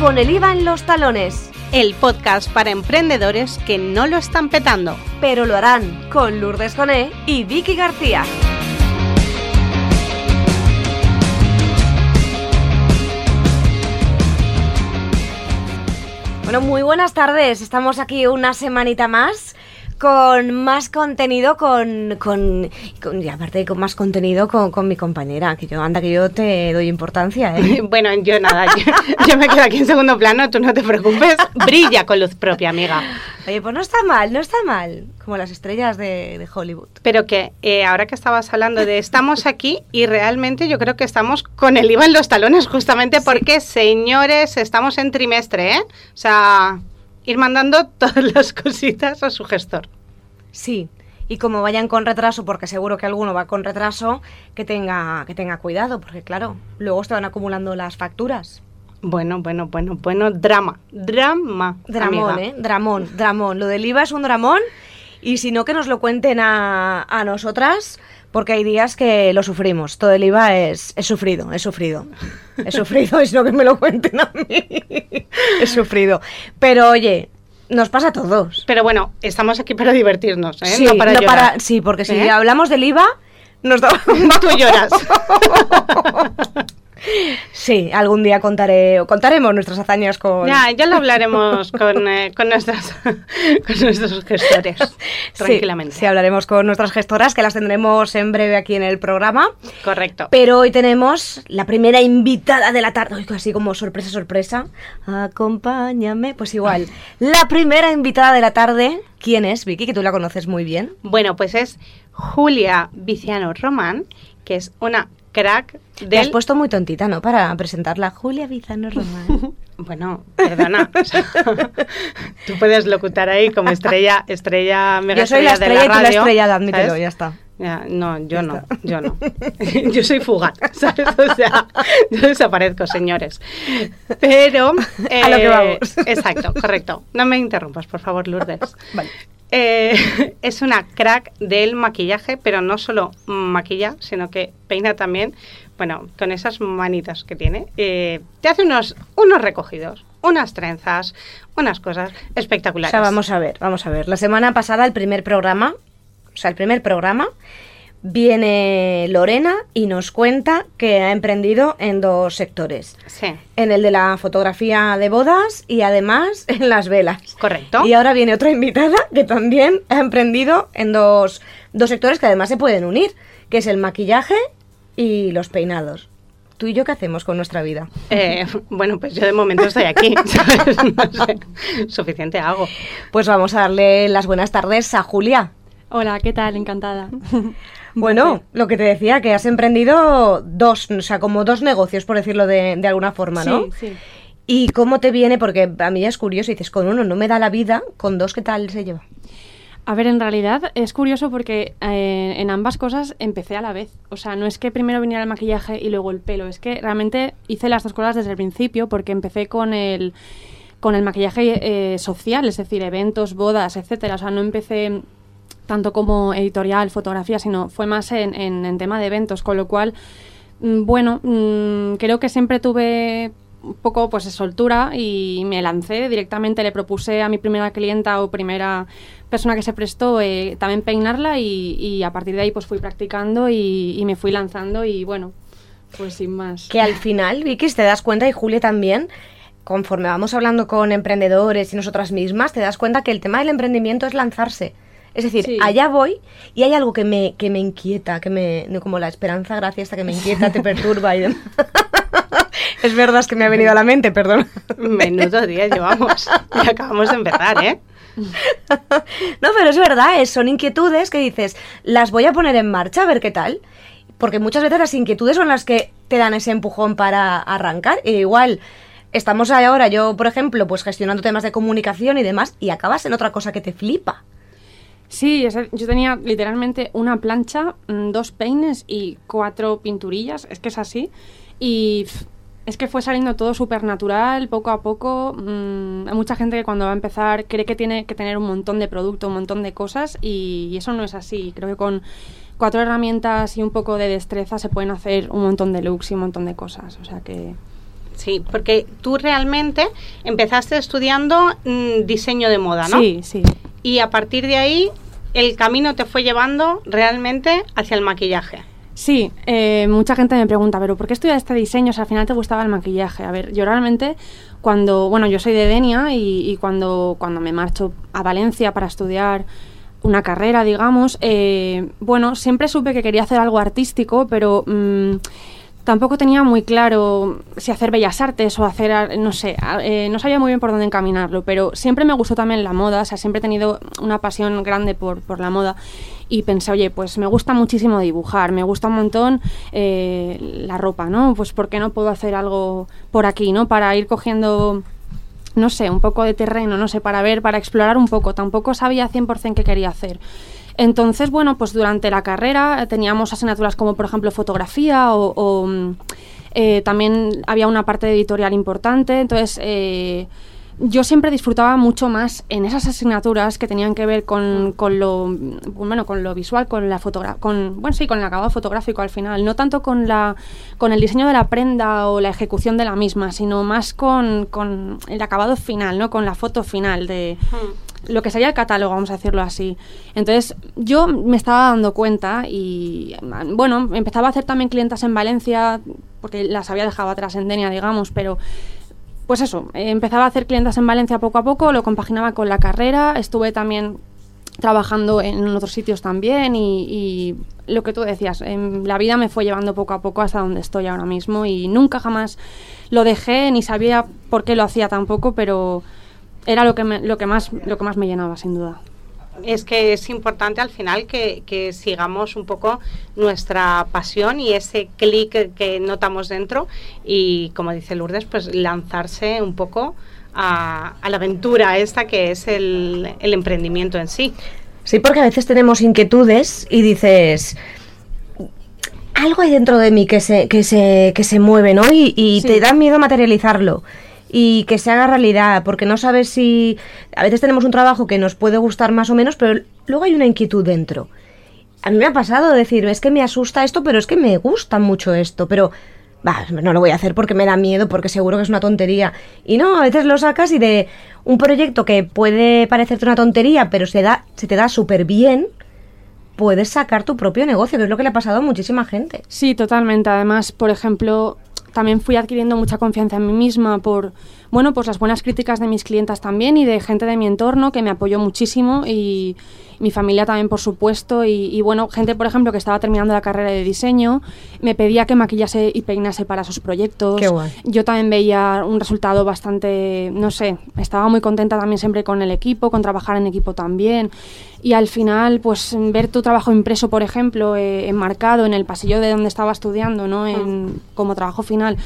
con el IVA en los talones. El podcast para emprendedores que no lo están petando. Pero lo harán con Lourdes Joné y Vicky García. Bueno, muy buenas tardes. Estamos aquí una semanita más con más contenido, con, con, con y aparte con más contenido con, con, mi compañera, que yo, anda que yo te doy importancia, ¿eh? bueno, yo nada, yo, yo, me quedo aquí en segundo plano, tú no te preocupes, brilla con luz propia, amiga. Oye, pues no está mal, no está mal, como las estrellas de, de Hollywood. Pero que eh, ahora que estabas hablando de estamos aquí y realmente yo creo que estamos con el IVA en los talones justamente sí. porque, señores, estamos en trimestre, ¿eh? O sea ir mandando todas las cositas a su gestor. Sí, y como vayan con retraso, porque seguro que alguno va con retraso, que tenga, que tenga cuidado, porque claro, luego se van acumulando las facturas. Bueno, bueno, bueno, bueno, drama, drama. Dramón, amiga. ¿eh? Dramón, dramón. Lo del IVA es un dramón y si no, que nos lo cuenten a, a nosotras, porque hay días que lo sufrimos. Todo el IVA es, es sufrido, es sufrido. He sufrido, es lo que me lo cuenten a mí. He sufrido. Pero oye, nos pasa a todos. Pero bueno, estamos aquí para divertirnos, ¿eh? Sí, no para no llorar. para- sí porque si ¿Eh? hablamos del IVA, nos da... Tú lloras. Sí, algún día contaré, contaremos nuestras hazañas con... ya, ya lo hablaremos con, eh, con, nuestras, con nuestros gestores, Sí, tranquilamente. Sí, hablaremos con nuestras gestoras, que las tendremos en breve aquí en el programa. Correcto. Pero hoy tenemos la primera invitada de la tarde. Uy, así como sorpresa, sorpresa. Acompáñame. Pues igual. La primera invitada de la tarde. ¿Quién es, Vicky? Que tú la conoces muy bien. Bueno, pues es Julia Viciano Román, que es una crack Te has del... puesto muy tontita, ¿no? Para presentarla. Julia Bizano Román. Bueno, perdona. o sea, tú puedes locutar ahí como estrella, estrella, mega Yo soy la de estrella y tú la radio, estrella, admítelo, ¿sabes? ya está. Ya, no, yo no, yo no. yo soy fugaz, ¿sabes? O sea, yo desaparezco, señores. Pero... A lo que vamos. Exacto, correcto. No me interrumpas, por favor, Lourdes. Vale. Eh, es una crack del maquillaje, pero no solo maquilla, sino que peina también, bueno, con esas manitas que tiene. eh, te hace unos, unos recogidos, unas trenzas, unas cosas O espectaculares. sea, vamos a ver, vamos a ver. La semana pasada, el primer programa, o sea, el primer programa, viene Lorena y nos cuenta que ha emprendido en dos sectores. Sí, En el de la fotografía de bodas y además en las velas. correcto. Y ahora viene otra invitada que también ha emprendido en dos, dos sectores que además se pueden unir, que es el maquillaje y los peinados. ¿Tú y yo qué hacemos con nuestra vida? Eh, bueno, pues yo de momento estoy aquí, ¿sabes? No sé, suficiente hago. Pues vamos a darle las buenas tardes a Julia. Hola, ¿qué tal? Encantada. Bueno, lo que te decía, que has emprendido dos, o sea, como dos negocios, por decirlo de, de alguna forma, ¿no? Sí, sí. ¿Y cómo te viene? Porque a mí ya es curioso, dices, con uno no me da la vida, con dos, ¿qué tal se lleva? A ver, en realidad es curioso porque eh, en ambas cosas empecé a la vez. O sea, no es que primero viniera el maquillaje y luego el pelo, es que realmente hice las dos cosas desde el principio porque empecé con el con el maquillaje eh, social, es decir, eventos, bodas, etcétera. O sea, no empecé tanto como editorial, fotografía, sino fue más en, en- tema de eventos, con lo cual, mm, bueno, mm, creo que siempre tuve un poco pues soltura y me lancé directamente, le propuse a mi primera clienta o primera persona que se prestó eh, también peinarla y, y a partir de ahí pues fui practicando y, y me fui lanzando y bueno, pues sin más. Que al final, Vicky, te das cuenta, y Julia también, conforme vamos hablando con emprendedores y nosotras mismas, te das cuenta que el tema del emprendimiento es lanzarse. Es decir, Sí. allá voy y hay algo que me, que me inquieta, que me, como la esperanza gracia esta que me inquieta, te perturba y demás. es verdad, es que me ha venido a la mente, perdón. Menudo día llevamos. Y acabamos de empezar, ¿eh? No, pero es verdad, es- son inquietudes que dices, las voy a poner en marcha a ver qué tal. Porque muchas veces las inquietudes son las que te dan ese empujón para arrancar. E igual, estamos ahora, yo, por ejemplo, pues gestionando temas de comunicación y demás, y acabas en otra cosa que te flipa. Sí, yo tenía literalmente una plancha, mm, dos peines y cuatro pinturillas, es que es así. Y es que fue saliendo todo súper natural, poco a poco. mm, hay mucha gente que cuando va a empezar cree que tiene que tener un montón de producto, un montón de cosas, y, y eso no es así. Creo que con cuatro herramientas y un poco de destreza se pueden hacer un montón de looks y un montón de cosas. O sea que Sí, porque tú realmente empezaste estudiando mm, diseño de moda, ¿no? Sí, sí. Y a partir de ahí el camino te fue llevando realmente hacia el maquillaje. Sí, eh, mucha gente me pregunta, pero ¿por qué estudias este diseño si al final te gustaba el maquillaje? A ver, yo realmente cuando, bueno, yo soy de Denia y, y cuando, cuando me marcho a Valencia para estudiar una carrera, digamos, eh, bueno, siempre supe que quería hacer algo artístico, pero mm, tampoco tenía muy claro si hacer bellas artes o hacer, no sé, eh, no sabía muy bien por dónde encaminarlo, pero siempre me gustó también la moda, o sea, siempre he tenido una pasión grande por, por la moda y pensé, oye, pues me gusta muchísimo dibujar, me gusta un montón eh, la ropa, ¿no? Pues ¿por qué no puedo hacer algo por aquí, ¿no? Para ir cogiendo no sé, un poco de terreno, no sé, para ver, para explorar un poco. Tampoco sabía 100% qué quería hacer. Entonces, bueno, pues durante la carrera eh, teníamos asignaturas como, por ejemplo, fotografía o, mm, eh, también había una parte editorial importante. Entonces, eh, yo siempre disfrutaba mucho más en esas asignaturas que tenían que ver con, con lo mm, bueno con lo visual con la con bueno sí con el acabado fotográfico al final. No tanto con la con el diseño de la prenda o la ejecución de la misma sino más con, con el acabado final no con la foto final de lo que sería el catálogo, vamos a decirlo así. Entonces, yo me estaba dando cuenta y, bueno, empezaba a hacer también clientas en Valencia, porque las había dejado atrás en Denia, digamos, pero pues eso, empezaba a hacer clientas en Valencia poco a poco, lo compaginaba con la carrera, estuve también trabajando en otros sitios también y, y lo que tú decías, em, la vida me fue llevando poco a poco hasta donde estoy ahora mismo y nunca jamás lo dejé ni sabía por qué lo hacía tampoco, pero era lo que, me- lo que, más, lo que más me llenaba, sin duda. Es que es importante al final que, que sigamos un poco nuestra pasión y ese clic que- notamos dentro y, como dice Lourdes, pues lanzarse un poco a, a la aventura esta que es el, el emprendimiento en sí. Sí, porque a veces tenemos inquietudes y dices, algo hay dentro de mí que se, que se, que se mueve, ¿no? Y, y Sí. te da miedo materializarlo y que se haga realidad, porque no sabes si... A veces tenemos un trabajo que nos puede gustar más o menos, pero luego hay una inquietud dentro. A mí me ha pasado decir, es que me asusta esto, pero es que me gusta mucho esto, pero... Va, no lo voy a hacer porque me da miedo, porque seguro que es una tontería. Y no, a veces lo sacas y de un proyecto que puede parecerte una tontería, pero se, da, se te da súper bien, puedes sacar tu propio negocio, que es lo que le ha pasado a muchísima gente. Sí, totalmente. Además, por ejemplo, también fui adquiriendo mucha confianza en mí misma por, bueno, pues las buenas críticas de mis clientas también y de gente de mi entorno que me apoyó muchísimo y mi familia también, por supuesto. Y, y, bueno, gente, por ejemplo, que estaba terminando la carrera de diseño, me pedía que maquillase y peinase para sus proyectos. Qué guay. Yo también veía un resultado bastante, no sé, estaba muy contenta también siempre con el equipo, con trabajar en equipo también. Y al final, pues ver tu trabajo impreso, por ejemplo, eh, enmarcado en el pasillo de donde estaba estudiando, ¿no? En, como trabajo final,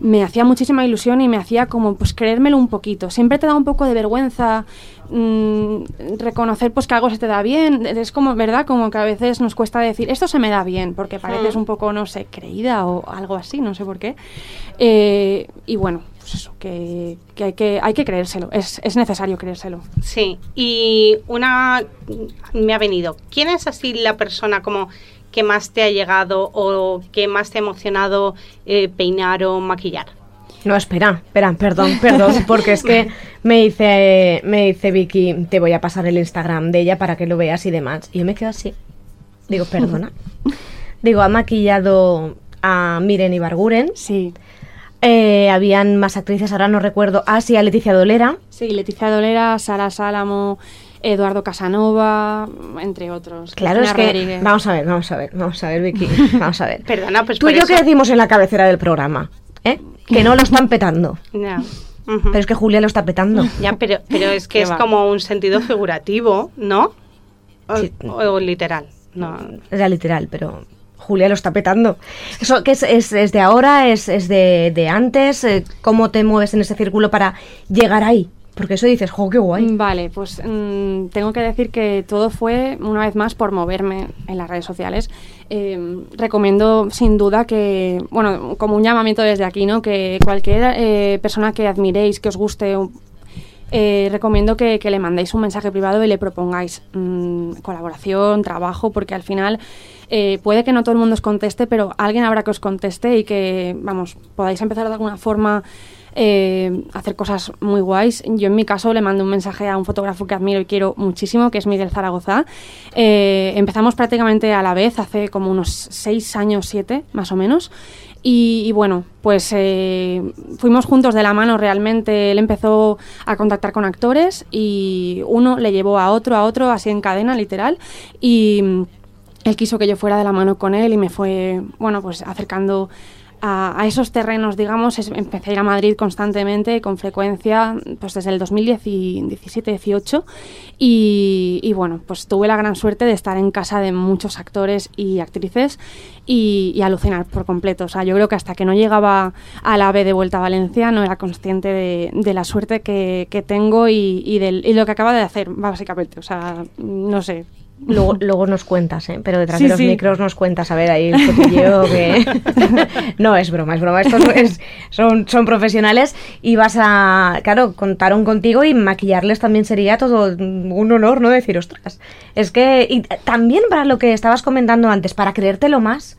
me hacía muchísima ilusión y me hacía como, pues, creérmelo un poquito. Siempre te da un poco de vergüenza mm, reconocer, pues, que algo se te da bien. Es como, ¿verdad? Como que a veces nos cuesta decir, esto se me da bien, porque pareces Mm. un poco, no sé, creída o algo así, no sé por qué. Eh, y bueno, pues eso, que, que hay que hay que creérselo, es, es necesario creérselo. Sí, y una me ha venido. ¿Quién es así la persona como que más te ha llegado o que más te ha emocionado eh, peinar o maquillar? No, espera, espera, perdón, perdón, porque es que me dice, me dice Vicky, te voy a pasar el Instagram de ella para que lo veas y demás. Y yo me quedo así. Digo, perdona. Digo, ha maquillado a Miren Ibarguren. Sí. Eh, habían más actrices, ahora no recuerdo. Ah, sí, a Leticia Dolera. Sí, Leticia Dolera, Sara Sálamo, Eduardo Casanova, entre otros. Claro, es que. Rodríguez. Vamos a ver, vamos a ver, vamos a ver, Vicky. Vamos a ver. Perdona, pues Tú y yo eso- que decimos en la cabecera del programa, ¿eh? Que no lo están petando. Pero es que Julia lo está petando. Ya, pero, pero es que es va. como un sentido figurativo, ¿no? O, Sí. o- o literal. No. Era literal, pero Julia lo está petando. Eso que es, es, es de ahora, es, es de, de antes, eh, cómo te mueves en ese círculo para llegar ahí. Porque eso dices, jo, qué guay. Vale, pues mm, tengo que decir que todo fue, una vez más, por moverme en las redes sociales. Eh, recomiendo sin duda que, bueno, como un llamamiento desde aquí, ¿no? Que cualquier eh, persona que admiréis, que os guste, eh, recomiendo que, que le mandéis un mensaje privado y le propongáis mm, colaboración, trabajo, porque al final eh, puede que no todo el mundo os conteste, pero alguien habrá que os conteste y que, vamos, podáis empezar de alguna forma eh, hacer cosas muy guays. Yo en mi caso le mando un mensaje a un fotógrafo que admiro y quiero muchísimo, que es Miguel Zaragoza. Eh, empezamos prácticamente a la vez, hace como unos seis años, siete, más o menos. Y, y bueno, pues eh, fuimos juntos de la mano realmente. Él empezó a contactar con actores y uno le llevó a otro, a otro, así en cadena, literal. Y mm, él quiso que yo fuera de la mano con él y me fue, bueno, pues acercando a, esos terrenos, digamos, empecé a ir a Madrid constantemente, con frecuencia, pues desde el 2017-18 y, y bueno, pues tuve la gran suerte de estar en casa de muchos actores y actrices y, alucinar por completo. O sea, yo creo que hasta que no llegaba a la B de vuelta a Valencia no era consciente de, la suerte que, que tengo y, y del, y lo que acaba de hacer, básicamente. O sea, no sé, Luego, luego nos cuentas, ¿eh? pero detrás Sí, de los sí. micros nos cuentas, a ver, ahí el cotilleo que... no, es broma, es broma. Estos es- son, son profesionales y vas a, claro, contaron contigo y maquillarles también sería todo un honor, ¿no? Decir, ostras, es que... Y también para lo que estabas comentando antes, para creértelo más,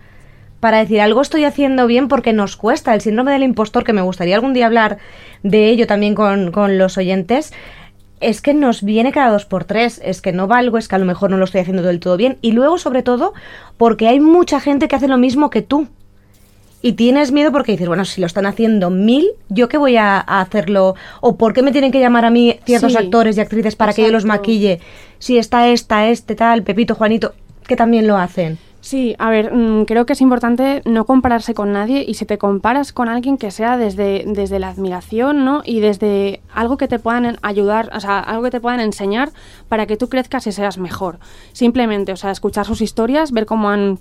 para decir algo estoy haciendo bien porque nos cuesta el síndrome del impostor, que me gustaría algún día hablar de ello también con, con los oyentes, es que nos viene cada dos por tres, es que no valgo, es que a lo mejor no lo estoy haciendo del todo bien. Y luego, sobre todo, porque hay mucha gente que hace lo mismo que tú. Y tienes miedo porque dices, bueno, si lo están haciendo mil, ¿yo qué voy a, a hacerlo? ¿O por qué me tienen que llamar a mí ciertos Sí, actores y actrices para que yo los maquille? Si está esta, este, tal, Pepito, Juanito, que también lo hacen. Sí, a ver, mm, creo que es importante no compararse con nadie y si te comparas con alguien que sea desde, desde la admiración, ¿no? Y desde algo que te puedan ayudar, o sea, algo que te puedan enseñar para que tú crezcas y seas mejor. Simplemente, o sea, escuchar sus historias, ver cómo han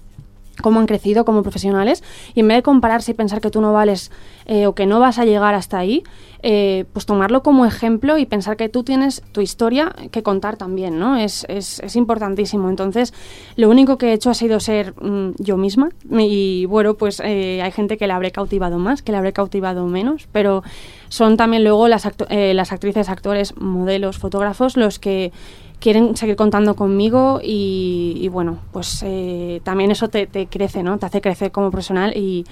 cómo han crecido como profesionales y en vez de compararse y pensar que tú no vales eh, o que no vas a llegar hasta ahí, eh, pues tomarlo como ejemplo y pensar que tú tienes tu historia que contar también, ¿no? Es, es, es importantísimo. Entonces, lo único que he hecho ha sido ser mm, yo misma y bueno, pues eh, hay gente que la habré cautivado más, que la habré cautivado menos, pero son también luego las, acto- eh, las actrices, actores, modelos, fotógrafos los que quieren seguir contando conmigo y, y bueno, pues eh, también eso te, te crece, ¿no? Te hace crecer como profesional y,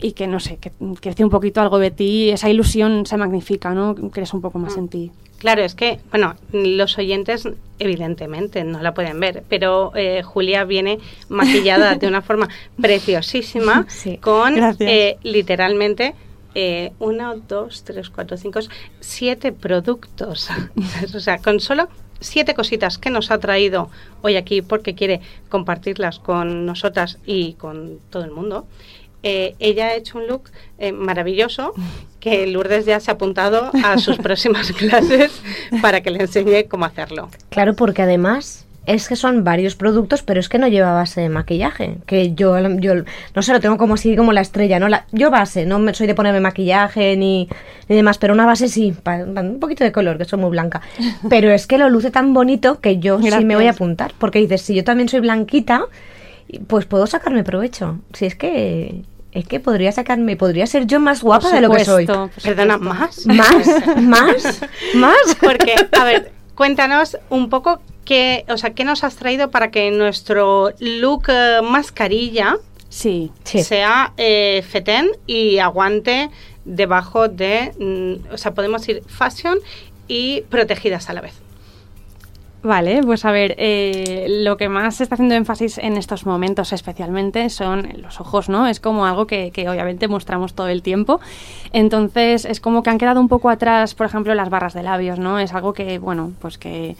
y que, no sé, que crece un poquito algo de ti, esa ilusión se magnifica, ¿no? Crees un poco más en ti. Claro, es que, bueno, los oyentes evidentemente no la pueden ver, pero eh, Julia viene maquillada de una forma preciosísima Sí, con eh, literalmente eh, uno, dos, tres, cuatro, cinco, siete productos. o sea, con solo siete cositas que nos ha traído hoy aquí porque quiere compartirlas con nosotras y con todo el mundo. Eh, ella ha hecho un look eh, maravilloso que Lourdes ya se ha apuntado a sus próximas clases para que le enseñe cómo hacerlo. Claro, porque además es que son varios productos, pero es que no lleva base de maquillaje. Que yo, yo no sé, lo tengo como así, como la estrella, ¿no? La, yo base, no me, soy de ponerme maquillaje ni, ni demás, pero una base sí, pa- pa- un poquito de color, que soy muy blanca. Pero es que lo luce tan bonito que yo sí me voy a apuntar. Porque dices, si yo también soy blanquita, pues puedo sacarme provecho. Si es que. Es que podría sacarme, podría ser yo más guapa de lo que soy. Perdona. ¿más? ¿Más? ¿Más? ¿Más? Porque, a ver, cuéntanos un poco qué, o sea, qué nos has traído para que nuestro look eh, mascarilla Sí. Sí. sea eh, fetén y aguante debajo de, mm, o sea, podemos ir fashion y protegidas a la vez. Vale, pues a ver, eh, lo que más se está haciendo énfasis en estos momentos especialmente son los ojos, ¿no? Es como algo que, que obviamente mostramos todo el tiempo. Entonces es como que han quedado un poco atrás, por ejemplo, las barras de labios, ¿no? Es algo que, bueno, pues que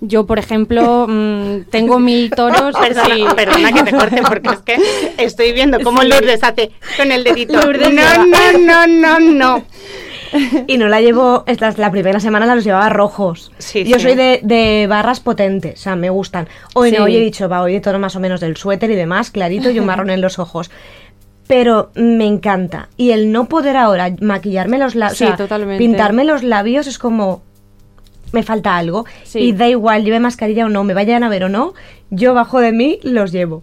yo, por ejemplo, mm, tengo mil toros. Perdona, sí. perdona que te corte porque es que estoy viendo cómo Sí. Lourdes hace con el dedito. Lourdes no, no, no, no, no. Y no la llevo, esta, la primera semana la los llevaba rojos. Sí, Yo sí. soy de, de barras potentes, o sea, me gustan. Hoy no, hoy he dicho, va, hoy de tono más o menos del suéter y demás, clarito y un marrón en los ojos. Pero me encanta. Y el no poder ahora maquillarme los labios, Sí, totalmente. pintarme los labios es como, me falta algo. Sí. Y da igual, lleve mascarilla o no, me vayan a ver o no, yo bajo de mí los llevo.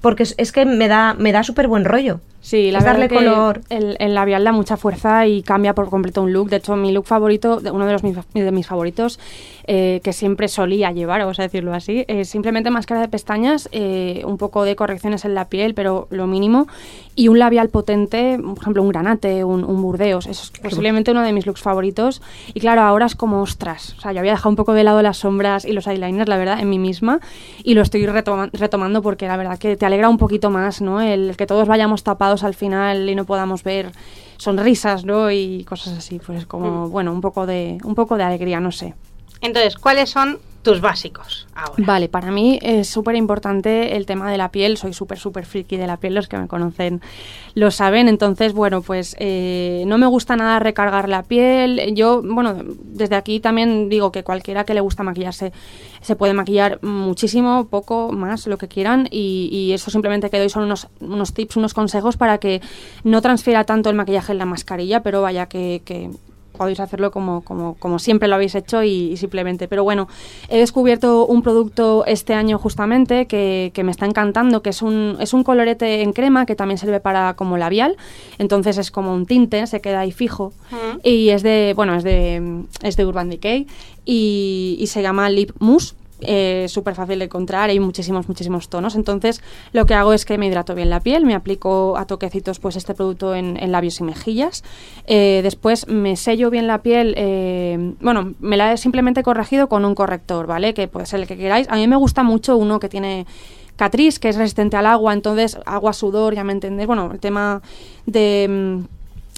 Porque es, es que me da, me da súper buen rollo. Sí, la Es verdad darle que color. El, el labial da mucha fuerza y cambia por completo un look. De hecho, mi look favorito, uno de, los mis, de mis favoritos, eh, que siempre solía llevar, vamos a decirlo así, es simplemente máscara de pestañas, eh, un poco de correcciones en la piel, pero lo mínimo, y un labial potente, por ejemplo, un granate, un, un burdeos. Eso es posiblemente uno de mis looks favoritos. Y claro, ahora es como ostras. O sea, yo había dejado un poco de lado las sombras y los eyeliners, la verdad, en mí misma, y lo estoy retoma- retomando porque la verdad que te alegra un poquito más, ¿no? El que todos vayamos tapados al final y no podamos ver sonrisas, ¿no? Y cosas así, pues es como, bueno, un poco de, un poco de alegría, no sé. Entonces, ¿cuáles son tus básicos ahora? Vale, para mí es súper importante el tema de la piel. Soy súper, súper friki de la piel. Los que me conocen lo saben. Entonces, bueno, pues eh, no me gusta nada recargar la piel. Yo, bueno, desde aquí también digo que cualquiera que le gusta maquillarse se puede maquillar muchísimo, poco, más, lo que quieran. Y, eso simplemente que doy son unos, unos tips, unos consejos para que no transfiera tanto el maquillaje en la mascarilla, pero vaya que podéis hacerlo como, como, como siempre lo habéis hecho y, y simplemente. Pero bueno, he descubierto un producto este año justamente que, que me está encantando, que es un, es un colorete en crema que también sirve para como labial. Entonces es como un tinte, se queda ahí fijo. Mm. Y es de, bueno, es de, es de Urban Decay y, y se llama Lip Mousse. Eh, súper fácil de encontrar, hay muchísimos, muchísimos tonos. Entonces, lo que hago es que me hidrato bien la piel, me aplico a toquecitos pues este producto en, labios y mejillas. Eh, después me sello bien la piel, eh, bueno, me la he simplemente corregido con un corrector, ¿vale? Que puede ser el que queráis. A mí me gusta mucho uno que tiene Catrice, que es resistente al agua, entonces agua, sudor, ya me entendéis. Bueno, el tema de...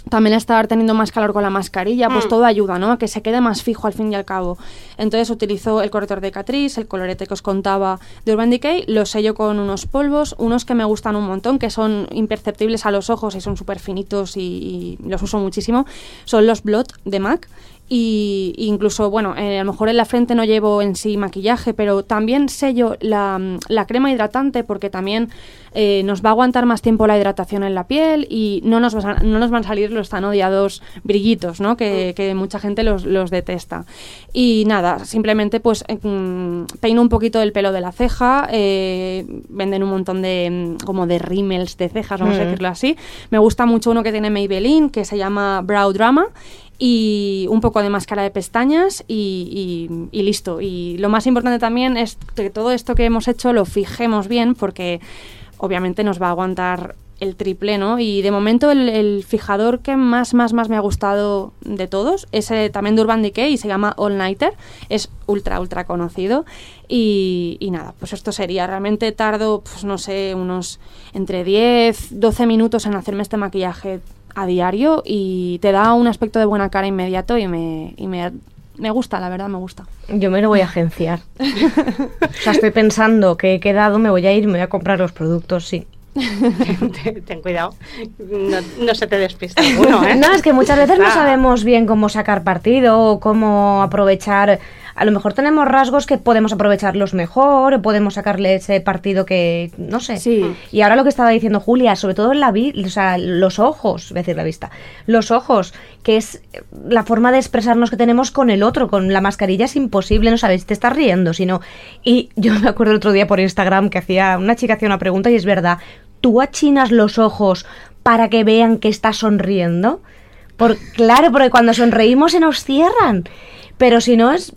también estar teniendo más calor con la mascarilla, pues Mm. todo ayuda, ¿no? A que se quede más fijo al fin y al cabo. Entonces utilizo el corrector de Catrice, el colorete que os contaba de Urban Decay, lo sello con unos polvos, unos que me gustan un montón, que son imperceptibles a los ojos y son súper finitos y, y los uso muchísimo, son los Blot de MAC. Y incluso, bueno, eh, a lo mejor en la frente no llevo en sí maquillaje, pero también sello la, mm, la crema hidratante porque también eh, nos va a aguantar más tiempo la hidratación en la piel y no nos, va a- no nos van a salir los tan odiados brillitos, ¿no? Que, que mucha gente los, los detesta. Y nada, simplemente pues eh, mm, peino un poquito el pelo de la ceja, venden un montón de mm, como de rímels de cejas, vamos a Mm. decirlo así. Me gusta mucho uno que tiene Maybelline, que se llama Brow Drama y un poco de máscara de pestañas y, listo. Y lo más importante también es que todo esto que hemos hecho lo fijemos bien porque obviamente nos va a aguantar el triple, ¿no? Y de momento el, el fijador que más, más, más me ha gustado de todos es eh, también de Urban Decay y se llama All Nighter. Es ultra, ultra conocido. Y, y nada, pues esto sería. Realmente tardo, pues no sé, unos entre 10, 12 minutos en hacerme este maquillaje a diario y te da un aspecto de buena cara inmediato y me, y me, me gusta, la verdad, me gusta. Yo me lo voy a agenciar. o sea, estoy pensando que he quedado, me voy a ir, me voy a comprar los productos, sí. ten, ten cuidado, no, no se te despista alguno, ¿eh? No, es que muchas veces no Ah. sabemos bien cómo sacar partido o cómo aprovechar. A lo mejor tenemos rasgos que podemos aprovecharlos mejor, o podemos sacarle ese partido que, no sé. Sí. Y ahora lo que estaba diciendo Julia, sobre todo en la vi o sea, los ojos, voy a decir la vista, los ojos, que es la forma de expresarnos que tenemos con el otro, con la mascarilla es imposible, no sabes te estás riendo, sino... Y yo me acuerdo el otro día por Instagram que hacía, una chica hacía una pregunta y es verdad, ¿tú achinas los ojos para que vean que estás sonriendo? Por, claro, porque cuando sonreímos se nos cierran. Pero si no es.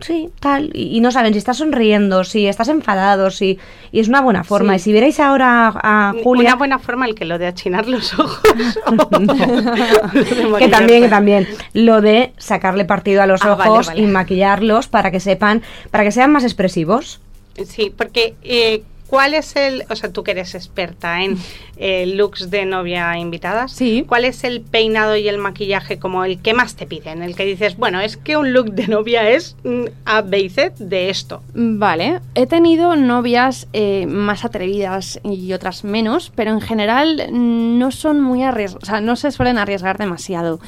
Sí, tal. Y, y no saben si estás sonriendo, si estás enfadado, si. Y es una buena forma. Sí. Y si vierais ahora a, a Julia. Una buena forma el que lo de achinar los ojos. que también, que también. Lo de sacarle partido a los Ah, vale, ojos vale. y maquillarlos para que sepan. Para que sean más expresivos. Sí, porque eh, ¿cuál es el, o sea, tú que eres experta en eh, looks de novia invitadas, Sí. ¿cuál es el peinado y el maquillaje como el que más te piden? El que dices, bueno, es que un look de novia es mm, A, B y C de esto. Vale, he tenido novias eh, más atrevidas y otras menos, pero en general no son muy arriesgadas, o sea, no se suelen arriesgar demasiado.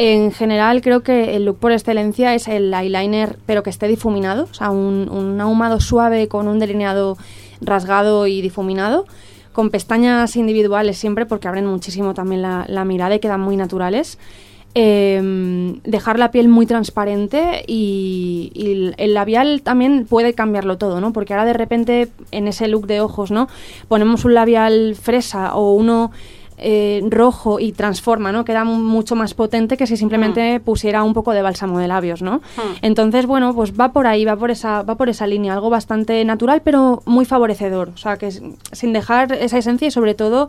En general creo que el look por excelencia es el eyeliner, pero que esté difuminado, o sea, un, un ahumado suave con un delineado rasgado y difuminado, con pestañas individuales siempre porque abren muchísimo también la, mirada y quedan muy naturales. Eh, dejar la piel muy transparente y, y el labial también puede cambiarlo todo, ¿no? Porque ahora de repente en ese look de ojos, ¿no? Ponemos un labial fresa o uno eh, rojo y transforma, ¿no? Queda mucho más potente que si simplemente pusiera un poco de bálsamo de labios, ¿no? Entonces, bueno, pues va por ahí, va por esa, va por esa línea, algo bastante natural, pero muy favorecedor. O sea, que sin dejar esa esencia y sobre todo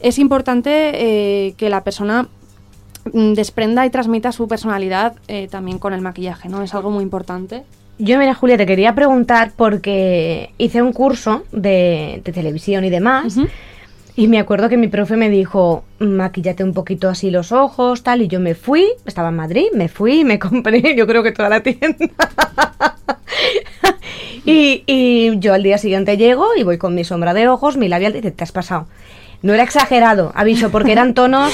es importante eh, que la persona mm, desprenda y transmita su personalidad eh, también con el maquillaje, ¿no? Es algo muy importante. Yo, mira, Julia, te quería preguntar porque hice un curso de, televisión y demás. Y me acuerdo que mi profe me dijo, maquillate un poquito así los ojos, tal. Y yo me fui, estaba en Madrid, me fui, me compré, yo creo que toda la tienda. y, y, yo al día siguiente llego y voy con mi sombra de ojos, mi labial, y dice, te has pasado. No era exagerado, aviso, porque eran tonos.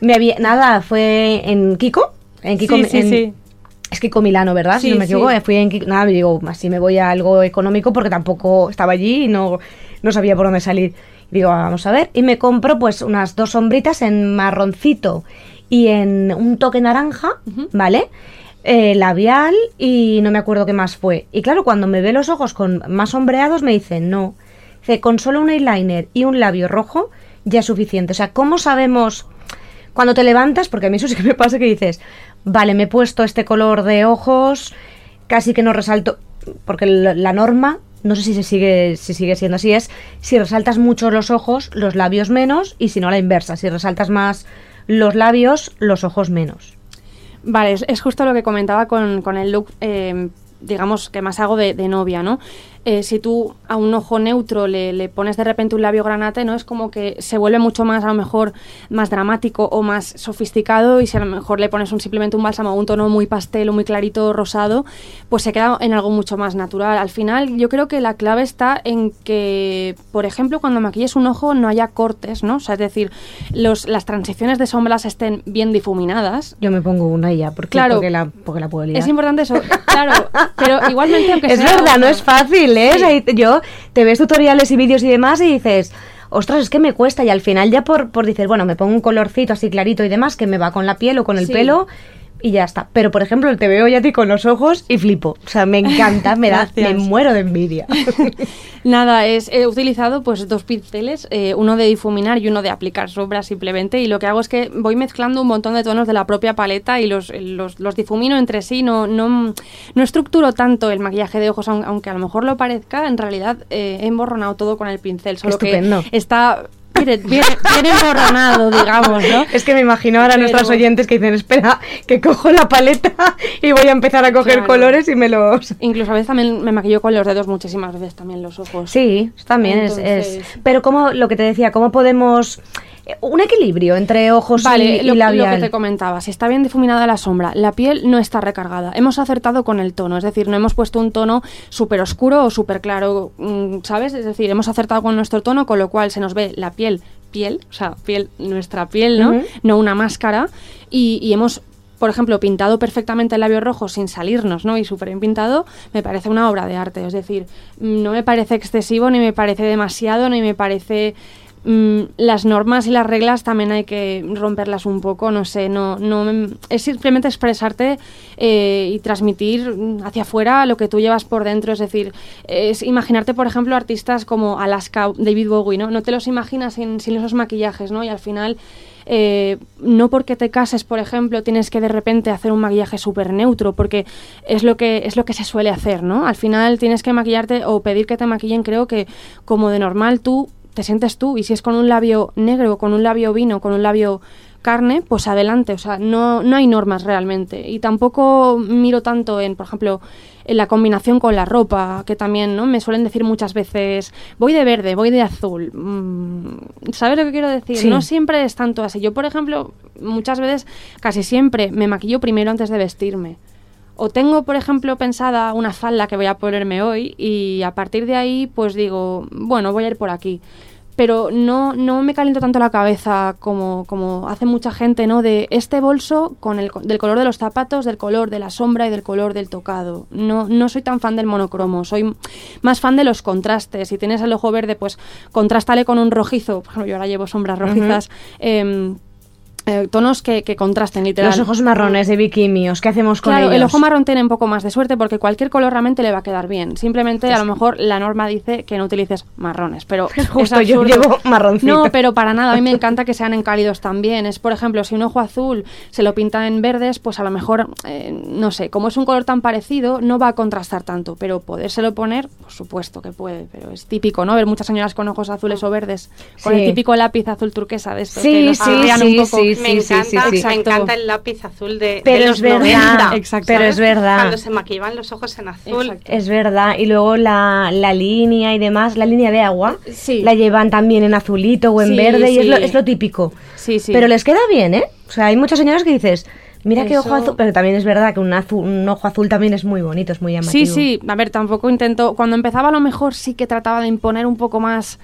Me había, nada, fue en Kiko. En Kiko, sí, sí, Es Kiko Milano, ¿verdad? si no me equivoco, fui en Kiko. Nada, me digo, así me voy a algo económico porque tampoco estaba allí y no, no sabía por dónde salir. Digo, vamos a ver. Y me compro pues unas dos sombritas en marroncito y en un toque naranja, ¿vale? Eh, labial y no me acuerdo qué más fue. Y claro, cuando me ve los ojos con más sombreados me dice, no. Dice, con solo un eyeliner y un labio rojo ya es suficiente. O sea, ¿cómo sabemos cuando te levantas? Porque a mí eso sí que me pasa que dices, vale, me he puesto este color de ojos, casi que no resalto, porque la, norma, no sé si se sigue, si sigue siendo así, es si resaltas mucho los ojos, los labios menos, y si no la inversa, si resaltas más los labios, los ojos menos. Vale, es, justo lo que comentaba con, con el look, eh, digamos, que más hago de, de novia, ¿no? Eh, si tú a un ojo neutro le, pones de repente un labio granate, ¿no? Es como que se vuelve mucho más, a lo mejor, más dramático o más sofisticado y si a lo mejor le pones un, simplemente un bálsamo o un tono muy pastel o muy clarito rosado, pues se queda en algo mucho más natural. Al final, yo creo que la clave está en que, por ejemplo, cuando maquilles un ojo no haya cortes, ¿no? O sea, es decir, los, las transiciones de sombras estén bien difuminadas. Yo me pongo una ya, porque, claro, porque, la, porque la puedo liar. Es importante eso, claro, pero igualmente aunque es verdad, no es fácil yo te ves tutoriales y vídeos y demás y dices, ostras, es que me cuesta y al final ya por, por decir, bueno, me pongo un colorcito así clarito y demás que me va con la piel o con el pelo y ya está. Pero por ejemplo, te veo ya a ti con los ojos y flipo. O sea, me encanta, me da, me muero de envidia. Nada, es, he utilizado pues dos pinceles, eh, uno de difuminar y uno de aplicar sombras simplemente. Y lo que hago es que voy mezclando un montón de tonos de la propia paleta y los, los, los difumino entre sí. No, no, no estructuro tanto el maquillaje de ojos, aunque a lo mejor lo parezca. En realidad eh, he emborronado todo con el pincel. Solo Estupendo. que está Viene, viene, digamos, ¿no? Es que me imagino ahora a nuestros oyentes que dicen, espera, que cojo la paleta y voy a empezar a coger colores y me los... Incluso a veces también me maquillo con los dedos muchísimas veces también los ojos. Sí, también es, es... Pero como lo que te decía, ¿cómo podemos un equilibrio entre ojos y, lo, labial. Lo que te comentaba, si está bien difuminada la sombra, la piel no está recargada. Hemos acertado con el tono, es decir, no hemos puesto un tono súper oscuro o súper claro, mm, ¿sabes? Es decir, hemos acertado con nuestro tono, con lo cual se nos ve la piel, piel, o sea, piel, nuestra piel, ¿no? No una máscara. Y, hemos por ejemplo, pintado perfectamente el labio rojo sin salirnos, ¿no? Y súper bien pintado, me parece una obra de arte. Es decir, no me parece excesivo, ni me parece demasiado, ni me parece las normas y las reglas también hay que romperlas un poco, no sé, no, no es simplemente expresarte eh, y transmitir hacia afuera lo que tú llevas por dentro, es decir, es imaginarte, por ejemplo, artistas como Alaska, David Bowie, ¿no? No te los imaginas sin, esos maquillajes, ¿no? Y al final... Eh, no porque te cases, por ejemplo, tienes que de repente hacer un maquillaje súper neutro, porque es lo que es lo que se suele hacer, ¿no? Al final tienes que maquillarte o pedir que te maquillen, creo que como de normal tú te sientes tú. Y si es con un labio negro, con un labio vino, con un labio carne, pues adelante. O sea, no, no hay normas realmente. Y tampoco miro tanto en, por ejemplo, en la combinación con la ropa, que también ¿no? me suelen decir muchas veces, voy de verde, voy de azul. Mm, ¿Sabes lo que quiero decir? No siempre es tanto así. Yo, por ejemplo, muchas veces, casi siempre, me maquillo primero antes de vestirme. O tengo, por ejemplo, pensada una falda que voy a ponerme hoy y a partir de ahí, pues digo, bueno, voy a ir por aquí. Pero no, no me caliento tanto la cabeza como, como hace mucha gente, ¿no? De este bolso con el del color de los zapatos, del color de la sombra y del color del tocado. No, no soy tan fan del monocromo, soy más fan de los contrastes. Si tienes el ojo verde, pues contrástale con un rojizo. Por ejemplo, yo ahora llevo sombras rojizas eh, tonos que, que contrasten, literal. Los ojos marrones de bikimios, ¿qué hacemos con Claro, ellos? el ojo marrón tiene un poco más de suerte porque cualquier color realmente le va a quedar bien. Simplemente a lo mejor la norma dice que no utilices marrones, pero es Justo yo absurdo. llevo marroncito. No, pero para nada. A mí me encanta que sean en cálidos también. Es, por ejemplo, si un ojo azul se lo pinta en verdes, pues a lo mejor, eh, no sé, como es un color tan parecido, no va a contrastar tanto. Pero podérselo poner, por supuesto que puede. Pero es típico, ¿no? Ver muchas señoras con ojos azules o verdes, con Sí. el típico lápiz azul turquesa de estos. Sí, que nos sí, un poco. sí, me sí, encanta, sí, sí. me encanta el lápiz azul de, Pero de es los verdad, 90. exacto. pero es verdad. Cuando se maquillaban los ojos en azul. Exacto. Es verdad, y luego la, la línea y demás, la línea de agua, Sí. la llevan también en azulito o en verde y es lo, es lo típico. Sí, sí. Pero les queda bien, ¿eh? O sea, hay muchas señoras que dices, mira qué ojo azul, pero también es verdad que un, azul, un ojo azul también es muy bonito, es muy llamativo. Sí, sí, a ver, tampoco intento. Cuando empezaba, a lo mejor sí que trataba de imponer un poco más.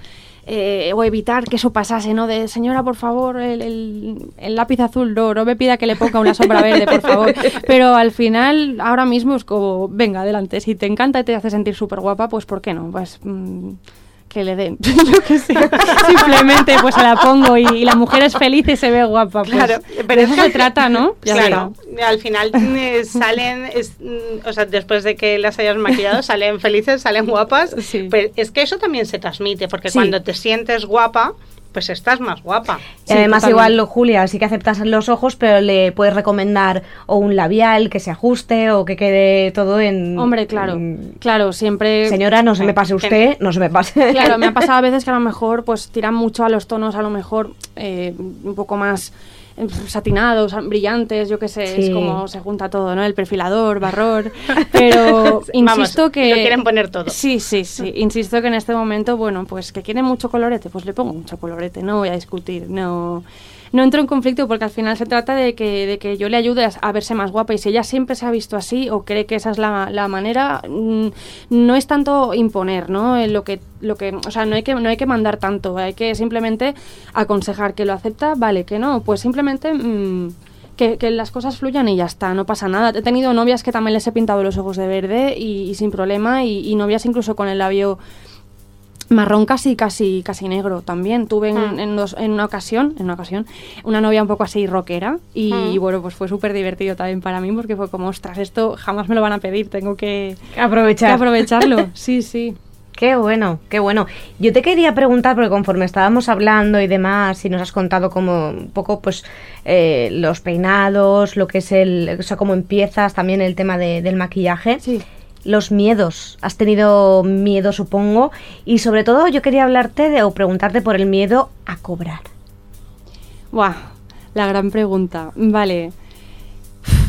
Eh, o evitar que eso pasase, ¿no? De señora, por favor, el, el- el lápiz azul, no, no me pida que le ponga una sombra verde, por favor. Pero al final, ahora mismo es como, venga, adelante, si te encanta y te hace sentir súper guapa, pues ¿por qué no? Pues mm, que le den, yo qué sé. Simplemente pues se la pongo y, y la mujer es feliz y se ve guapa. Pues, Claro, de pero eso es que se trata, ¿no? Ya claro, está. al final eh, salen, es, mm, o sea, después de que las hayas maquillado, salen felices, salen guapas. Sí. Pero es que eso también se transmite, porque Sí. cuando te sientes guapa, pues estás más guapa. Y además igual Julia sí que aceptas los ojos, pero le puedes recomendar o un labial que se ajuste o que quede todo en... Hombre, claro, en- claro, siempre... Señora, no se me pase usted, no se me pase. Claro, me ha pasado a veces que a lo mejor pues tiran mucho a los tonos, a lo mejor eh, un poco más satinados, brillantes, yo qué sé, es como se junta todo, ¿no? El perfilador, barror, pero insisto Vamos, que... lo quieren poner todo. Sí, sí, sí, insisto que en este momento, bueno, pues que quiere mucho colorete, pues le pongo mucho colorete, no voy a discutir, no... No entro en conflicto porque al final se trata de que, de que yo le ayude a, verse más guapa y si ella siempre se ha visto así o cree que esa es la, la manera, mm, no es tanto imponer, ¿no? En Lo que, lo que, o sea, no hay que, no hay que mandar tanto, hay que simplemente aconsejar que lo acepta, vale, que no, pues simplemente mm, que, que las cosas fluyan y ya está, no pasa nada. He tenido novias que también les he pintado los ojos de verde y, y sin problema y, y novias incluso con el labio marrón casi casi casi negro también tuve en, Mm. en dos- en una ocasión en una ocasión una novia un poco así rockera y Mm. bueno pues fue súper divertido también para mí porque fue como ostras esto jamás me lo van a pedir tengo que, que Aprovechar. aprovecharlo sí sí Qué bueno, qué bueno. Yo te quería preguntar, porque conforme estábamos hablando y demás, y nos has contado como un poco, pues, eh, los peinados, lo que es el, o sea, cómo empiezas, también el tema de- del maquillaje. sí Los miedos. Has tenido miedo, supongo. Y sobre todo yo quería hablarte de, o preguntarte por el miedo a cobrar. Buah, la gran pregunta. Vale.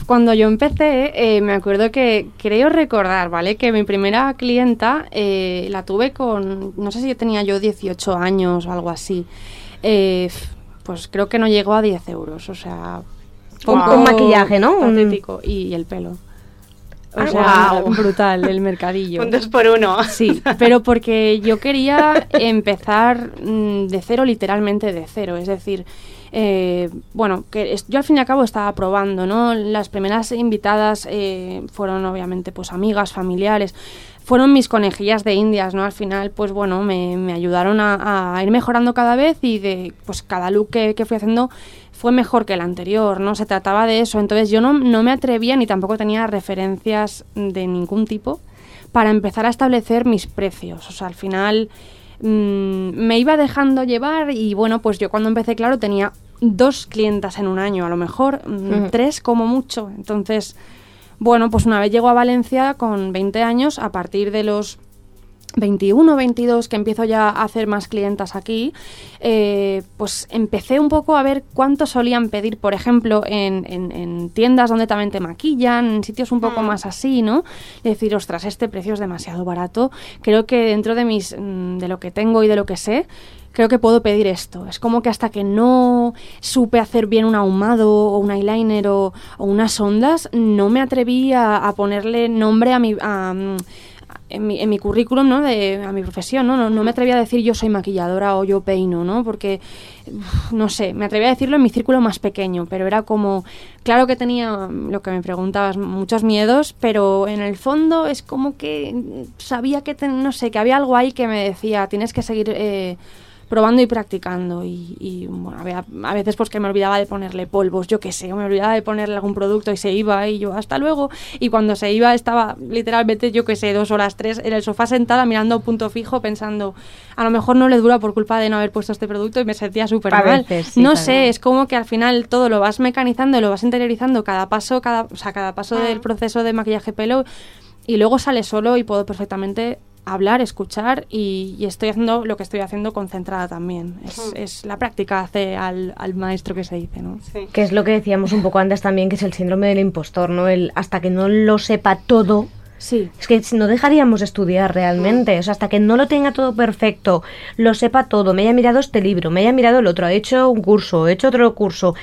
Cuando yo empecé, eh, me acuerdo que creo recordar, ¿vale? Que mi primera clienta eh, la tuve con, no sé si tenía yo 18 años o algo así. Eh, pues creo que no llegó a 10 euros, o sea... Un- un maquillaje, ¿no? Y el pelo. O Ah, sea, brutal, el mercadillo. Un dos por uno. Sí, pero porque yo quería empezar mm, de cero, literalmente de cero. Es decir, eh, bueno, que yo al fin y al cabo estaba probando, ¿no? Las primeras invitadas eh, fueron obviamente pues amigas, familiares. Fueron mis conejillas de indias, ¿no? Al final, pues bueno, me, me ayudaron a, a ir mejorando cada vez y de pues cada look que, que fui haciendo fue mejor que el anterior, ¿no? Se trataba de eso. Entonces yo no, no me atrevía ni tampoco tenía referencias de ningún tipo para empezar a establecer mis precios. O sea, al final mm, me iba dejando llevar y bueno, pues yo cuando empecé, claro, tenía dos clientas en un año, a lo mejor mm, tres como mucho. Entonces, bueno, pues una vez llego a Valencia con 20 años, a partir de los 21, 22, que empiezo ya a hacer más clientas aquí, eh, pues empecé un poco a ver cuánto solían pedir, por ejemplo, en, en- en tiendas donde también te maquillan, en sitios un poco Mm. más así, ¿no? Y decir, ostras, este precio es demasiado barato. Creo que dentro de mis, mm, de lo que tengo y de lo que sé, creo que puedo pedir esto. Es como que hasta que no supe hacer bien un ahumado o un eyeliner o, o unas ondas, no me atreví a, a ponerle nombre a mi... a, mm, en mi, en mi currículum, ¿no? De, a mi profesión, ¿no? ¿no? No me atreví a decir yo soy maquilladora o yo peino, ¿no? Porque, no sé, me atreví a decirlo en mi círculo más pequeño, pero era como, claro que tenía lo que me preguntabas, muchos miedos, pero en el fondo es como que sabía que, ten- no sé, que había algo ahí que me decía, tienes que seguir... eh, probando y practicando. Y, y, bueno, había, a veces pues que me olvidaba de ponerle polvos, yo qué sé, o me olvidaba de ponerle algún producto y se iba y yo hasta luego. Y cuando se iba estaba literalmente, yo qué sé, dos horas, tres en el sofá sentada mirando un punto fijo pensando, a lo mejor no le dura por culpa de no haber puesto este producto y me sentía súper mal. veces, sí, no sé, es como que al final todo lo vas mecanizando, lo vas interiorizando cada paso, cada, o sea, cada paso del proceso de maquillaje pelo y luego sale solo y puedo perfectamente hablar, escuchar y, y estoy haciendo lo que estoy haciendo concentrada también. Es, es la práctica hace al, al maestro que se dice, ¿no? Sí. Que es lo que decíamos un poco antes también, que es el síndrome del impostor, ¿no? El hasta que no lo sepa todo. Sí. Es que si no dejaríamos estudiar realmente, o sea, hasta que no lo tenga todo perfecto, lo sepa todo, me haya mirado este libro, me haya mirado el otro, he hecho un curso, he hecho otro curso,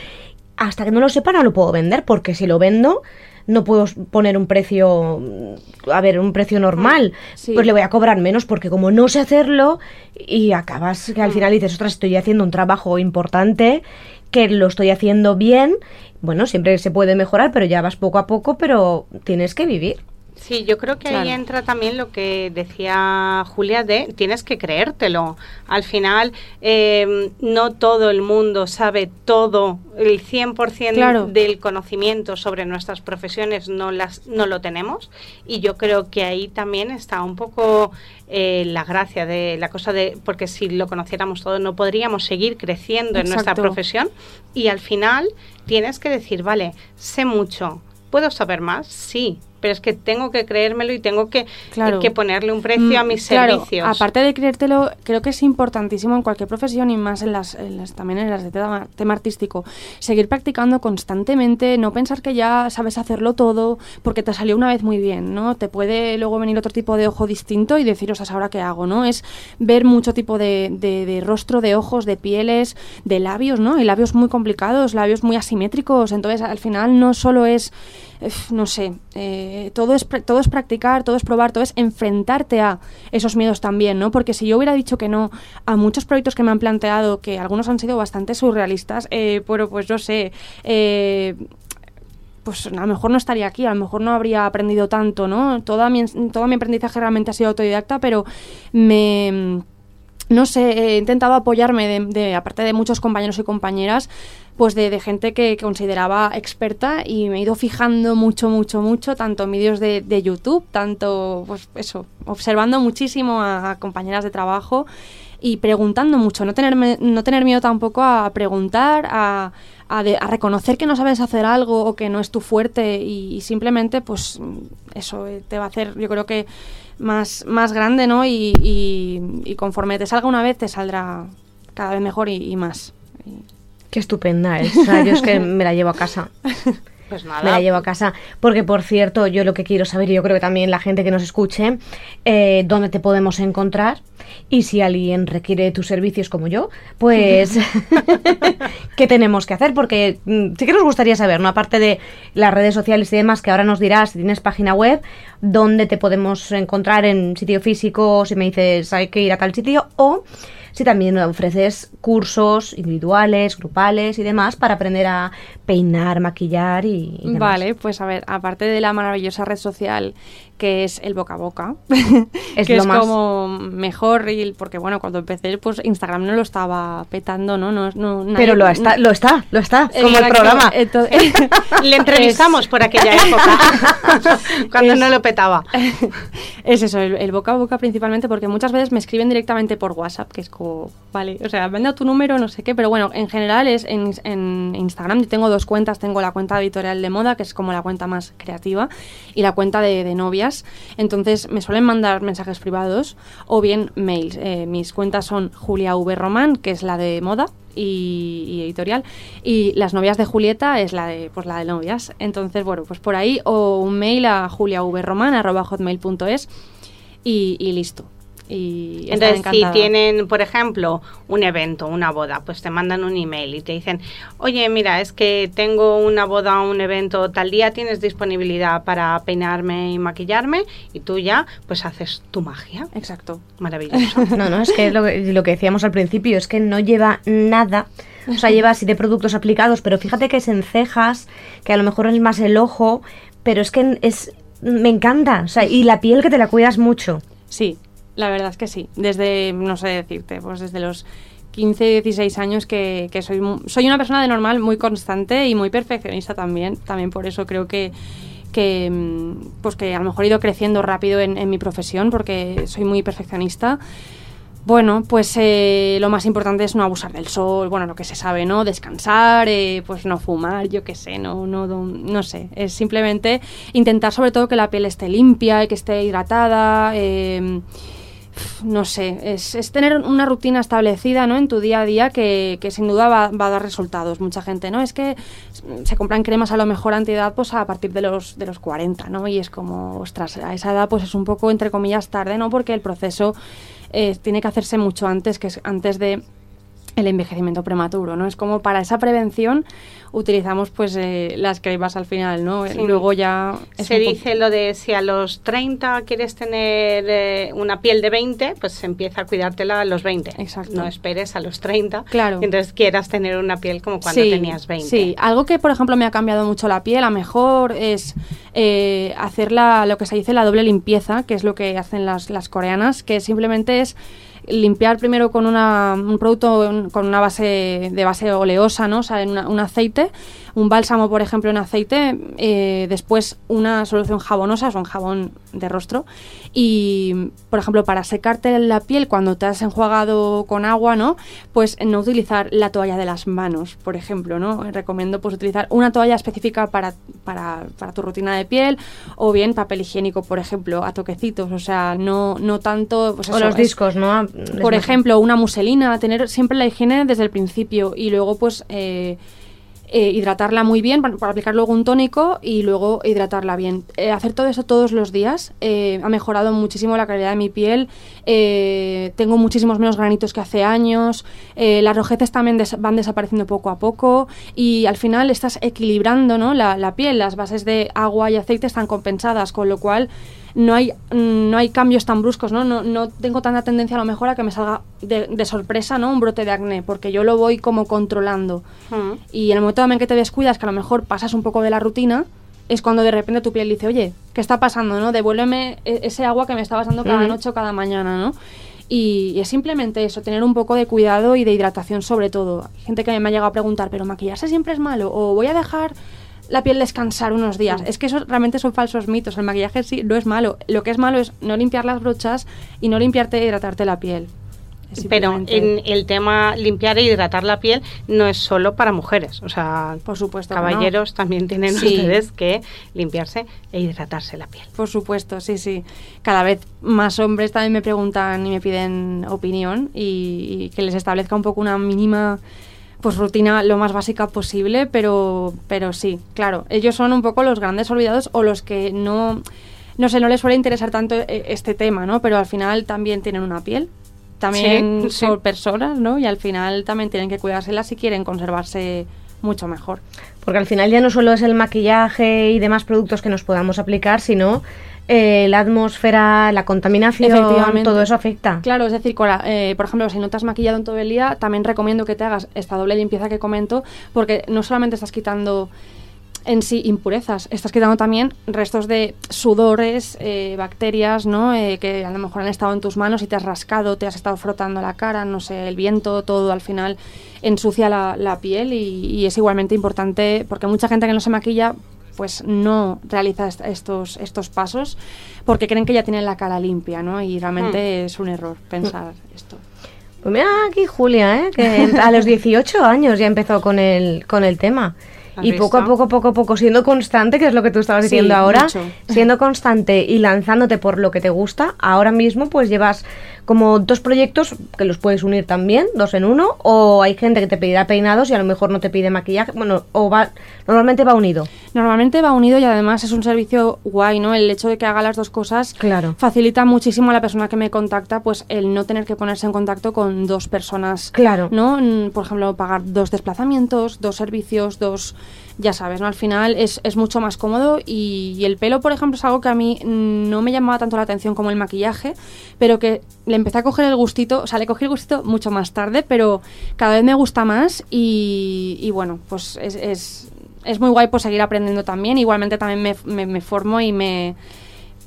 hasta que no lo sepa no lo puedo vender, porque si lo vendo no puedo poner un precio, mm, a ver, un precio normal, Sí. pues le voy a cobrar menos, porque como no sé hacerlo, y acabas que al final dices, ostras, estoy haciendo un trabajo importante, que lo estoy haciendo bien, bueno, siempre se puede mejorar, pero ya vas poco a poco, pero tienes que vivir. Sí, yo creo que ahí entra también lo que decía Julia de tienes que creértelo. Al final, eh, no todo el mundo sabe todo, el 100% Claro. del conocimiento sobre nuestras profesiones no, las, no lo tenemos. Y yo creo que ahí también está un poco eh, la gracia de la cosa de, porque si lo conociéramos todo no podríamos seguir creciendo en nuestra profesión. Y al final tienes que decir, vale, sé mucho. ¿Puedo saber más? Sí, pero es que tengo que creérmelo y tengo que, Claro. que ponerle un precio a Mm, mis claro, servicios. Aparte de creértelo, creo que es importantísimo en cualquier profesión y más en las, en las- también en las de tema, tema artístico, seguir practicando constantemente, no pensar que ya sabes hacerlo todo porque te salió una vez muy bien, ¿no? Te puede luego venir otro tipo de ojo distinto y decir, ostras, ¿ahora qué hago? ¿no? Es ver mucho tipo de, de- de rostro, de ojos, de pieles, de labios, ¿no? Y labios muy complicados, labios muy asimétricos, entonces al final no solo es no sé, eh, todo, es, todo es practicar, todo es probar, todo es enfrentarte a esos miedos también, ¿no? Porque si yo hubiera dicho que no a muchos proyectos que me han planteado, que algunos han sido bastante surrealistas, eh, pero pues no sé, eh, pues a lo mejor no estaría aquí, a lo mejor no habría aprendido tanto, ¿no? Toda mi, todo mi aprendizaje realmente ha sido autodidacta, pero me no sé, he intentado apoyarme de, de- aparte de muchos compañeros y compañeras, pues de, de gente que consideraba experta y me he ido fijando mucho, mucho, mucho, tanto en vídeos de, de YouTube, tanto, pues eso, observando muchísimo a, compañeras de trabajo y preguntando mucho, no tener, no tener miedo tampoco a preguntar, a, a, de- a reconocer que no sabes hacer algo o que no es tu fuerte y, y simplemente pues eso eh, te va a hacer yo creo que más, más grande, ¿no? Y, y- y conforme te salga una vez te saldrá cada vez mejor y, y más. Qué estupenda es. O sea, yo es que me la llevo a casa. pues Me la nada, llevo a casa. Porque, por cierto, yo lo que quiero saber, y yo creo que también la gente que nos escuche, eh, dónde te podemos encontrar. Y si alguien requiere tus servicios como yo, pues, ¿qué tenemos que hacer? Porque mm, sí que nos gustaría saber, ¿no? Aparte de las redes sociales y demás, que ahora nos dirás si tienes página web, dónde te podemos encontrar en sitio físico, si me dices hay que ir a tal sitio, o si también ofreces cursos individuales, grupales y demás para aprender a peinar, maquillar y. Vale, pues a ver, aparte de la maravillosa red social que es el boca a boca, Es que lo es más- como mejor, y porque bueno, cuando empecé, pues Instagram no lo estaba petando, ¿no? no, no nadie- Pero lo está, lo está, lo está, como el programa. entonces- le entrevistamos por aquella época, cuando Es- no lo petaba. es eso, el, el boca a boca principalmente, porque muchas veces me escriben directamente por WhatsApp, que es como, vale, o sea, me han dado tu número, no sé qué, pero bueno, en general es en, en Instagram, yo tengo dos cuentas, tengo la cuenta editorial de moda, que es como la cuenta más creativa, y la cuenta de, de novias, entonces me suelen mandar mensajes privados o bien mails. Eh, mis cuentas son Julia V. Román, que es la de moda, y, editorial y las novias de Julieta es la de pues la de novias entonces bueno pues por ahí o un mail a juliavroman@hotmail.es y, y listo y Entonces, si tienen, por ejemplo, un evento, una boda, pues te mandan un email y te dicen, oye, mira, es que tengo una boda, un evento, tal día tienes disponibilidad para peinarme y maquillarme y tú ya, pues haces tu magia. exacto Maravilloso. No, no, es que es lo, que lo que decíamos al principio, es que no lleva nada. O sea, lleva así de productos aplicados, pero fíjate que es en cejas, que a lo mejor es más el ojo, pero es que es me encanta. O sea, y la piel que te la cuidas mucho. Sí, la verdad es que sí. Desde, no sé decirte, pues desde los 15, 16 años que, que soy, soy una persona de normal muy constante y muy perfeccionista también. También por eso creo que, que, mm, pues que a lo mejor he ido creciendo rápido en, en mi profesión porque soy muy perfeccionista. Bueno, pues eh, lo más importante es no abusar del sol, bueno, lo que se sabe, ¿no? Descansar, eh, pues no fumar, yo qué sé, no, no, no, no sé. Es simplemente intentar sobre todo que la piel esté limpia y que esté hidratada. eh, no sé, es, es tener una rutina establecida ¿no? en tu día a día que, que sin duda va, va a dar resultados. Mucha gente, ¿no? Es que se compran cremas a lo mejor antiedad pues a partir de los, de los 40, ¿no? Y es como, ostras, a esa edad pues es un poco, entre comillas, tarde, ¿no? Porque el proceso eh, tiene que hacerse mucho antes, que es antes de el envejecimiento prematuro, ¿no? Es como para esa prevención utilizamos pues eh, las cremas al final, ¿no? Sí. Luego ya... Se dice lo de si a los 30 quieres tener eh, una piel de 20, pues empieza a cuidártela a los 20. Exacto. No esperes a los 30. Claro. entonces quieras tener una piel como cuando Sí, tenías 20. Sí, algo que por ejemplo me ha cambiado mucho la piel, a mejor es eh, hacer la, lo que se dice la doble limpieza, que es lo que hacen las, las coreanas, que simplemente es limpiar primero con una, un producto con una base de base oleosa, ¿no? O sea, en una- un aceite, un bálsamo, por ejemplo, en aceite, eh, después una solución jabonosa, un jabón de rostro, y, por ejemplo, para secarte la piel cuando te has enjuagado con agua, ¿no? Pues no utilizar la toalla de las manos, por ejemplo, ¿no? Recomiendo pues utilizar una toalla específica para, para, para tu rutina de piel o bien papel higiénico, por ejemplo, a toquecitos, o sea, no, no tanto... Pues o eso, los es- discos, ¿no? por ejemplo, una muselina, tener siempre la higiene desde el principio y luego pues eh, eh, hidratarla muy bien para, aplicar luego un tónico y luego hidratarla bien. Eh, hacer todo eso todos los días eh, ha mejorado muchísimo la calidad de mi piel. tengo muchísimos menos granitos que hace años. las rojeces también des- van desapareciendo poco a poco y al final estás equilibrando ¿no? la, la piel. Las bases de agua y aceite están compensadas, con lo cual no hay, mm, no hay cambios tan bruscos, ¿no? ¿no? No tengo tanta tendencia a lo mejor a que me salga de, de sorpresa, ¿no? Un brote de acné, porque yo lo voy como controlando. Mm. Y en el momento también que te descuidas, que a lo mejor pasas un poco de la rutina, es cuando de repente tu piel dice, oye, ¿qué está pasando, no? Devuélveme e- ese agua que me estabas dando cada noche o cada mañana, ¿no? Y, y es simplemente eso, tener un poco de cuidado y de hidratación sobre todo. Hay gente que me ha llegado a preguntar, ¿pero maquillarse siempre es malo? ¿O voy a dejar la piel descansar unos días? Es que eso realmente son falsos mitos. El maquillaje sí no es malo. Lo que es malo es no limpiar las brochas y no limpiarte e hidratarte la piel. Pero en el tema limpiar e hidratar la piel no es solo para mujeres. O sea, Por supuesto. no. caballeros también tienen Sí. ustedes que limpiarse e hidratarse la piel. Por supuesto, sí, sí. Cada vez más hombres también me preguntan y me piden opinión y, y que les establezca un poco una mínima pues rutina lo más básica posible, pero, pero sí, claro, ellos son un poco los grandes olvidados o los que no, no sé, no les suele interesar tanto eh, este tema, ¿no? Pero al final también tienen una piel, también Sí, sí. son personas, ¿no? Y al final también tienen que cuidárselas si quieren conservarse mucho mejor. Porque al final ya no solo es el maquillaje y demás productos que nos podamos aplicar, sino eh, la atmósfera, la contaminación, todo eso afecta. Claro, es decir, la- eh, por ejemplo, si no te has maquillado en todo el día, también recomiendo que te hagas esta doble limpieza que comento, porque no solamente estás quitando en sí impurezas, estás quitando también restos de sudores, eh, bacterias, ¿no? Eh, que a lo mejor han estado en tus manos y te has rascado, te has estado frotando la cara, no sé, el viento, todo al final ensucia la, la piel y, y es igualmente importante, porque mucha gente que no se maquilla pues no realiza est- estos, estos pasos porque creen que ya tienen la cara limpia, ¿no? Y realmente es un error pensar esto. Pues mira aquí Julia, ¿eh? que a los 18 años ya empezó con el, con el tema. ¿Has Y poco a poco, poco a poco, siendo constante, que es lo que tú estabas Sí, diciendo ahora, mucho. siendo constante y lanzándote por lo que te gusta, ahora mismo pues llevas como dos proyectos que los puedes unir también, dos en uno, o hay gente que te pedirá peinados y a lo mejor no te pide maquillaje, bueno, o va, normalmente va unido. Normalmente va unido y además es un servicio guay, ¿no? El hecho de que haga las dos cosas Claro. facilita muchísimo a la persona que me contacta, pues el no tener que ponerse en contacto con dos personas, Claro. ¿no? Por ejemplo, pagar dos desplazamientos, dos servicios, dos, ya sabes, ¿no? Al final es, es mucho más cómodo y, y el pelo, por ejemplo, es algo que a mí mm, no me llamaba tanto la atención como el maquillaje, pero que le empecé a coger el gustito, o sea, le cogí el gustito mucho más tarde, pero cada vez me gusta más y, y bueno, pues es, es, es muy guay pues seguir aprendiendo también. Igualmente también me, me- me formo y me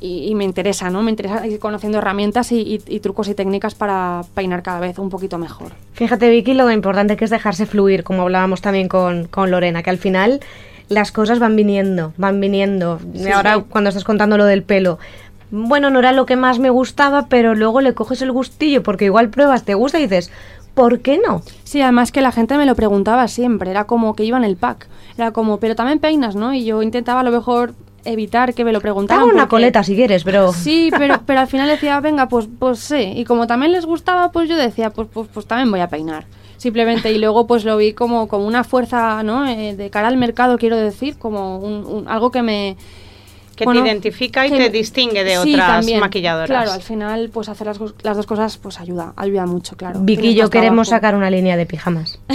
y, y me interesa, ¿no? Me interesa ir conociendo herramientas y, y- y trucos y técnicas para peinar cada vez un poquito mejor. Fíjate, Vicky, lo importante que es dejarse fluir, como hablábamos también con, con Lorena, que al final las cosas van viniendo, van viniendo. Ahora, cuando estás contando lo del pelo, bueno, no era lo que más me gustaba, pero luego le coges el gustillo, porque igual pruebas, te gusta y dices, ¿por qué no? Sí, además que la gente me lo preguntaba siempre, era como que iba en el pack, era como, pero también peinas, ¿no? Y yo intentaba a lo mejor evitar que me lo Te preguntaran. hago una porque- coleta si quieres, pero... Sí, pero, pero al final decía, venga, pues, pues sí. Y como también les gustaba, pues yo decía, pues, pues, pues también voy a peinar. Simplemente, y luego pues lo vi como, como una fuerza, ¿no? Eh, de cara al mercado, quiero decir, como un, un- algo que me... Que bueno, te identifica y que te distingue de Sí, otras también. maquilladoras. Claro, al final, pues hacer las, las dos cosas, pues ayuda, ayuda mucho, claro. Vicky y yo queremos trabajo. sacar una línea de pijamas.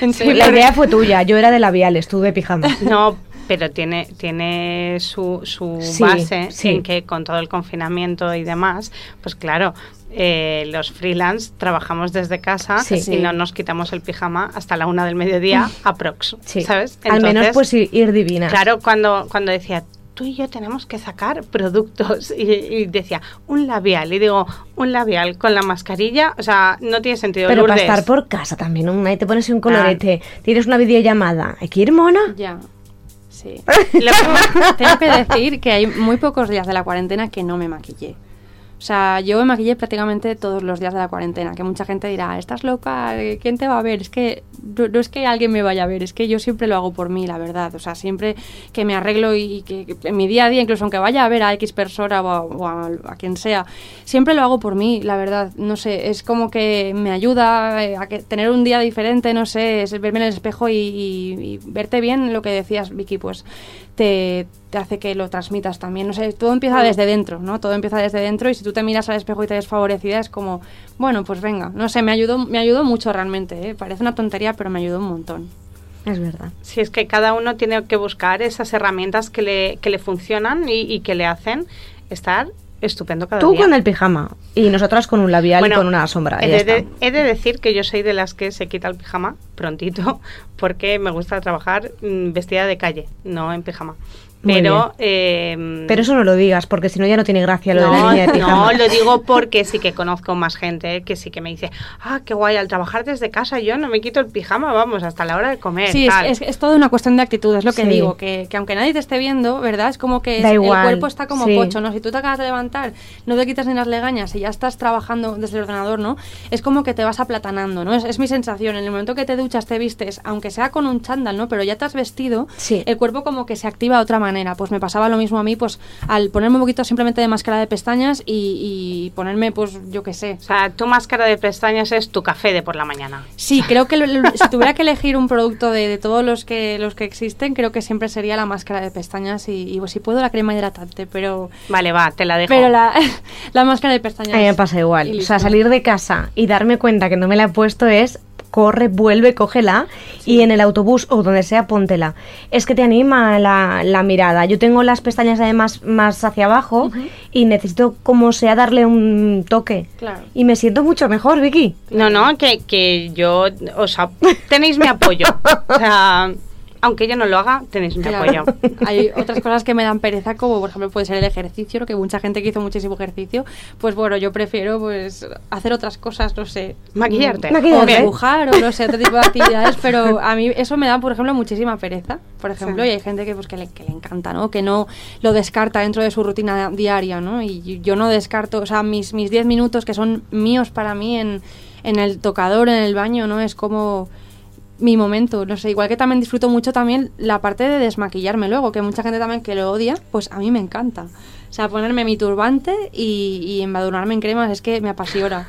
En Sí, serio. la idea fue tuya, yo era de labiales, tú de pijamas. No, pero tiene, tiene su, su Sí, base sí. en que con todo el confinamiento y demás, pues claro, eh, los freelance trabajamos desde casa Sí. y Sí. no nos quitamos el pijama hasta la una del mediodía aprox, Sí. ¿sabes? Al menos pues ir divinas. Claro, cuando, cuando decía, tú y yo tenemos que sacar productos, y, y decía, un labial, y digo, un labial con la mascarilla, o sea, no tiene sentido. Pero para Lourdes. estar por casa también. Ahí te pones un colorete, tienes una videollamada. ¿Hay que ir mona? Ya, sí. Lo que- Tengo que decir que hay muy pocos días de la cuarentena que no me maquillé. O sea, yo me maquillé prácticamente todos los días de la cuarentena, que mucha gente dirá, estás loca, ¿quién te va a ver? Es que no, no es que alguien me vaya a ver, es que yo siempre lo hago por mí, la verdad. O sea, siempre que me arreglo y que, que en mi día a día, incluso aunque vaya a ver a X persona o a, o a- a quien sea, siempre lo hago por mí, la verdad. No sé, es como que me ayuda eh, a que- tener un día diferente, no sé, es verme en el espejo y, y- y verte bien, lo que decías, Vicky, pues te, te hace que lo transmitas también. No sé, todo empieza desde dentro, ¿no? Todo empieza desde dentro y si tú te miras al espejo y te ves favorecida es como, bueno, pues venga. No sé, me ayudó, me ayudó mucho realmente, ¿eh? Parece una tontería, pero me ayudó un montón. Es verdad. Si es que cada uno tiene que buscar esas herramientas que le, que le funcionan y, y que le hacen estar estupendo cada Tú día. con el pijama y nosotras con un labial Bueno, y con una sombra. He de, está. he de decir que yo soy de las que se quita el pijama prontito porque me gusta trabajar mm, vestida de calle, no en pijama. Pero, eh, Pero eso no lo digas, porque si no ya no tiene gracia lo de la no, línea de pijama. no, lo digo porque sí que conozco más gente que sí que me dice, ah, qué guay, al trabajar desde casa yo no me quito el pijama, vamos, hasta la hora de comer. Sí, es, tal". es, es todo una cuestión de actitud, es lo que Sí. digo, que, que aunque nadie te esté viendo, ¿verdad? Es como que Da es- igual, el cuerpo está como sí. pocho, ¿no? Si tú te acabas de levantar, no te quitas ni las legañas y ya estás trabajando desde el ordenador, ¿no? Es como que te vas aplatanando, ¿no? Es, es mi sensación, en el momento que te duchas, te vistes, aunque sea con un chándal, ¿no? Pero ya te has vestido, Sí. el cuerpo como que se activa de otra manera. Pues me pasaba lo mismo a mí, pues al ponerme un poquito simplemente de máscara de pestañas y, y ponerme, pues yo qué sé, O sea, tu máscara de pestañas es tu café de por la mañana. Sí, creo que lo- si tuviera que elegir un producto de, de todos los que los que existen, creo que siempre sería la máscara de pestañas y, y, pues, si puedo la crema hidratante, pero Vale, va, te la dejo. pero la, la máscara de pestañas. A mí me pasa igual. O sea, salir de casa y darme cuenta que no me la he puesto es corre, vuelve, cógela y en el autobús o donde sea, póntela. Es que te anima la, la mirada. Yo tengo las pestañas además más hacia abajo y necesito como sea darle un toque. Claro. Y me siento mucho mejor, Vicky. No, no, que, que yo, o sea, tenéis mi apoyo. O sea, aunque yo no lo haga, tenéis mi Claro. apoyo. Hay otras cosas que me dan pereza, como por ejemplo puede ser el ejercicio, que mucha gente que hizo muchísimo ejercicio, pues bueno, yo prefiero pues hacer otras cosas, no sé. Maquillarte. mm, Maquillarte. O dibujar, o no sé, otro tipo de actividades, pero a mí eso me da, por ejemplo, muchísima pereza, por ejemplo, Sí. y hay gente que pues que le, que le encanta, ¿no? Que no lo descarta dentro de su rutina diaria, ¿no? Y yo no descarto, o sea, mis mis 10 minutos que son míos para mí en, en el tocador, en el baño, ¿no? Es como mi momento, no sé, igual que también disfruto mucho también la parte de desmaquillarme luego, que mucha gente también que lo odia, pues a mí me encanta. O sea, ponerme mi turbante y, y embadurnarme en cremas es que me apasiona.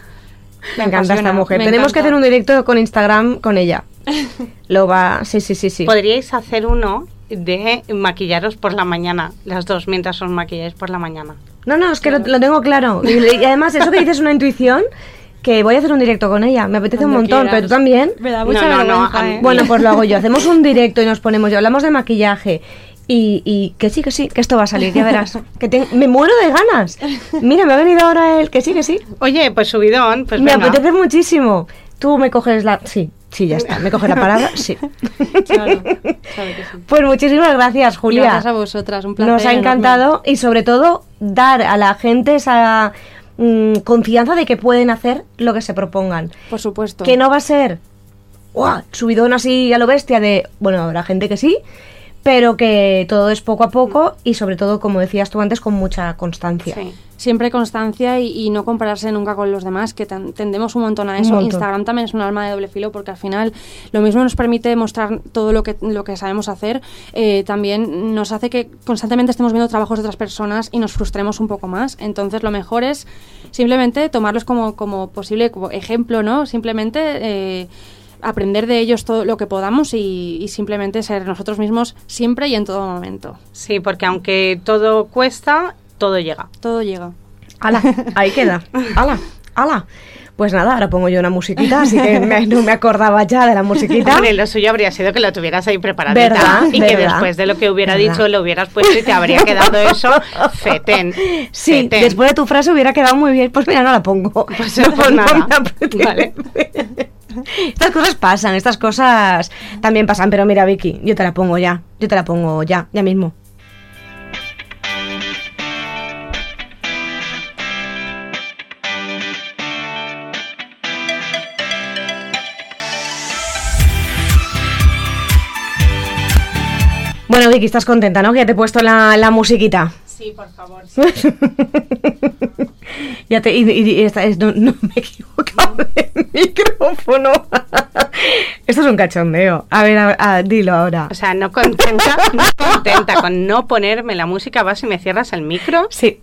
Me encanta esta mujer. Tenemos que hacer un directo con Instagram con ella. Lo va, sí, sí, sí, sí. Podríais hacer uno de maquillaros por la mañana, las dos, mientras os maquilláis por la mañana. No, no, es que lo, lo tengo claro. Y, y además, eso que dices es una intuición que voy a hacer un directo con ella. Me apetece un montón, quieras. pero tú también. Me da mucha No, no, no, vergüenza, a mí- ¿eh? Bueno, pues lo hago yo. Hacemos un directo y nos ponemos y hablamos de maquillaje. Y, y que sí, que sí, que esto va a salir, ya verás. Que te- me muero de ganas. Mira, me ha venido ahora el que sí, que sí. Oye, pues subidón, pues me venga. apetece muchísimo. Tú me coges la... Sí, Sí, ya está. ¿Me coge la palabra? Sí. Claro, claro que sí. Pues muchísimas gracias, Julia. Gracias a vosotras, un placer. Nos ha enorme. encantado y sobre todo dar a la gente esa mm, confianza de que pueden hacer lo que se propongan. Por supuesto. Que no va a ser subidón así a lo bestia de, bueno, habrá gente que sí, pero que todo es poco a poco y sobre todo, como decías tú antes, con mucha constancia. Sí. Siempre constancia y, y no compararse nunca con los demás, que ten- tendemos un montón a eso. montón. Instagram también es un arma de doble filo porque al final lo mismo nos permite mostrar todo lo que, lo que sabemos hacer, eh, también nos hace que constantemente estemos viendo trabajos de otras personas y nos frustremos un poco más. Entonces lo mejor es simplemente tomarlos como, como posible como ejemplo, ¿no? Simplemente... eh, aprender de ellos todo lo que podamos y, y simplemente ser nosotros mismos siempre y en todo momento. Sí, porque aunque todo cuesta, todo llega. Todo llega. ¡Hala! Ahí queda. ¡Hala! ¡Hala! Pues nada, ahora pongo yo una musiquita, así que me- no me acordaba ya de la musiquita. Hombre, lo suyo habría sido que lo tuvieras ahí preparadita ¿Verdad? y que después de lo que hubiera ¿Verdad? dicho lo hubieras puesto y te habría quedado eso fetén. Sí, fetén. después de tu frase hubiera quedado muy bien. Pues mira, no la pongo. Pues no, pues nada. Vale. Estas cosas pasan, estas cosas también pasan. Pero mira, Vicky, yo te la pongo ya. Yo te la pongo ya, ya mismo. Bueno, Vicky, estás contenta, ¿no? Que ya te he puesto la, la musiquita. Sí, por favor. Ya te, y, y- y esta es- no, no me he equivocado de micrófono. Esto es un cachondeo. A ver, a- a- dilo ahora. O sea, no contenta, no contenta con no ponerme la música, vas y me cierras el micro. Sí,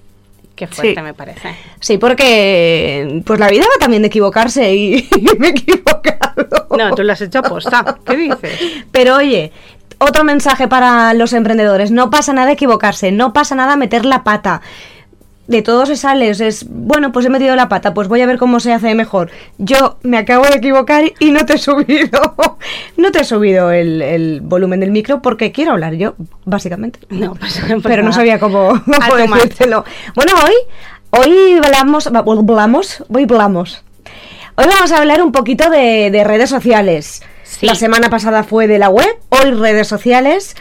Qué fuerte Sí. me parece. sí, porque pues la vida va también de equivocarse y, me he equivocado. No, tú lo has hecho aposta. ¿Qué dices? Pero oye, otro mensaje para los emprendedores. No pasa nada equivocarse, no pasa nada meter la pata. De todo se sale, es, bueno, pues he metido la pata, pues voy a ver cómo se hace mejor. Yo me acabo de equivocar y no te he subido, no te he subido el, el volumen del micro porque quiero hablar yo, básicamente. No, pues, pues Pero no sabía cómo, cómo decírtelo. Bueno, hoy, hoy hablamos, hablamos, hoy hablamos. Hoy vamos a hablar un poquito de, de redes sociales. Sí. La semana pasada fue de la web, hoy redes sociales.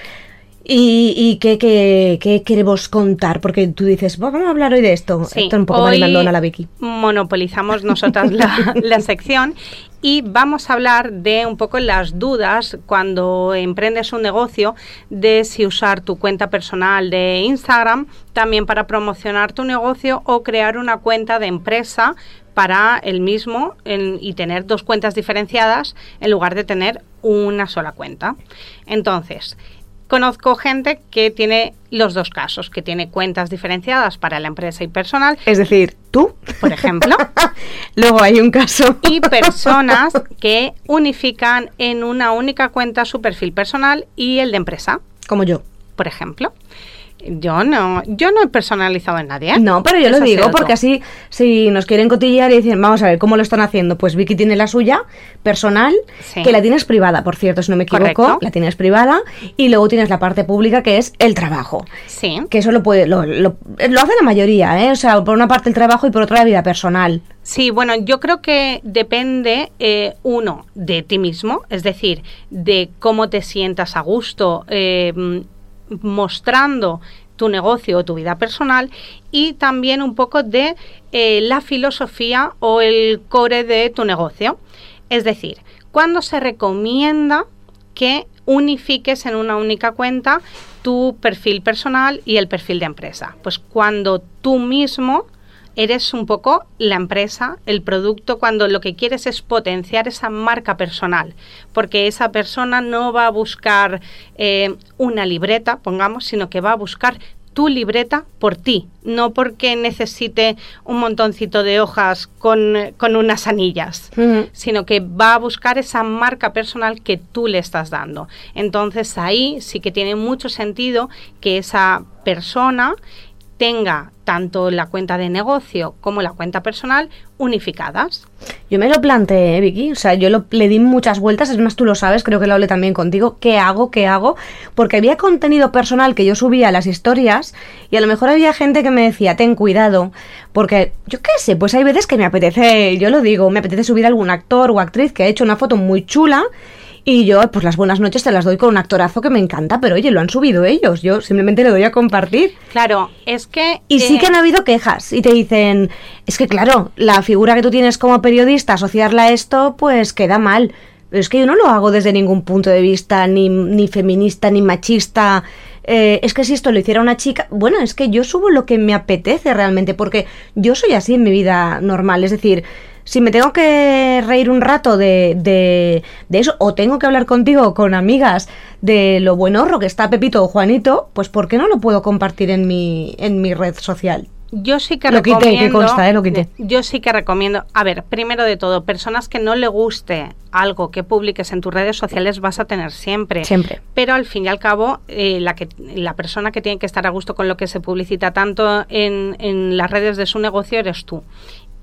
¿Y, y qué, qué- qué queremos contar? Porque tú dices, vamos a hablar hoy de esto. Sí, esto es un poco hoy marimandona la Vicky. Monopolizamos nosotras la, la sección y vamos a hablar de un poco las dudas cuando emprendes un negocio de si usar tu cuenta personal de Instagram también para promocionar tu negocio o crear una cuenta de empresa para el mismo en- y tener dos cuentas diferenciadas en lugar de tener una sola cuenta. Entonces, conozco gente que tiene los dos casos, que tiene cuentas diferenciadas para la empresa y personal, Es decir, tú, por ejemplo, luego hay un caso. y personas que unifican en una única cuenta su perfil personal y el de empresa, Como yo. por ejemplo. Yo no, yo no he personalizado en nadie. ¿eh? No, pero yo Eso lo digo porque así, si nos quieren cotillear y dicen, vamos a ver cómo lo están haciendo, pues Vicky tiene la suya personal, Sí. que la tienes privada, por cierto, si no me equivoco, Correcto. la tienes privada, y luego tienes la parte pública que es el trabajo. Sí. Que eso lo puede, lo, lo, lo hace la mayoría, ¿eh? O sea, por una parte el trabajo y por otra la vida personal. Sí, bueno, yo creo que depende, eh, uno, de ti mismo, es decir, de cómo te sientas a gusto eh, mostrando tu negocio o tu vida personal y también un poco de eh, la filosofía o el core de tu negocio. Es decir, cuando se recomienda que unifiques en una única cuenta tu perfil personal y el perfil de empresa. Pues cuando tú mismo eres un poco la empresa, el producto, cuando lo que quieres es potenciar esa marca personal, porque esa persona no va a buscar eh, una libreta, pongamos, sino que va a buscar tu libreta por ti, no porque necesite un montoncito de hojas con, con unas anillas sino que va a buscar esa marca personal que tú le estás dando. Entonces ahí sí que tiene mucho sentido que esa persona tenga tanto la cuenta de negocio como la cuenta personal unificadas. Yo me lo planteé, Vicky. O sea, yo lo, le di muchas vueltas. Es más, tú lo sabes, creo que lo hablé también contigo. ¿Qué hago? ¿Qué hago? Porque había contenido personal que yo subía a las historias y a lo mejor había gente que me decía, ten cuidado. Porque, yo qué sé, pues hay veces que me apetece, yo lo digo, me apetece subir a algún actor o actriz que ha hecho una foto muy chula y yo, pues las buenas noches te las doy con un actorazo que me encanta, pero oye, lo han subido ellos. Yo simplemente le doy a compartir. Claro, es que. Y sí que han habido quejas y te dicen, es que claro, la figura que tú tienes como periodista, asociarla a esto, pues queda mal. Pero es que yo no lo hago desde ningún punto de vista, ni, ni feminista, ni machista. Eh, es que si esto lo hiciera una chica, bueno, es que yo subo lo que me apetece realmente, porque yo soy así en mi vida normal. Es decir, si me tengo que reír un rato de, de, de, eso, o tengo que hablar contigo con amigas de lo buenorro que está Pepito o Juanito, pues ¿por qué no lo puedo compartir en mi, en mi red social? Yo sí que lo recomiendo. Quité, que consta, ¿eh? Lo quité. Yo sí que recomiendo. A ver, primero de todo, personas que no le guste algo que publiques en tus redes sociales vas a tener siempre. Siempre. Pero al fin y al cabo, eh, la, que, la persona que tiene que estar a gusto con lo que se publicita tanto en, en las redes de su negocio eres tú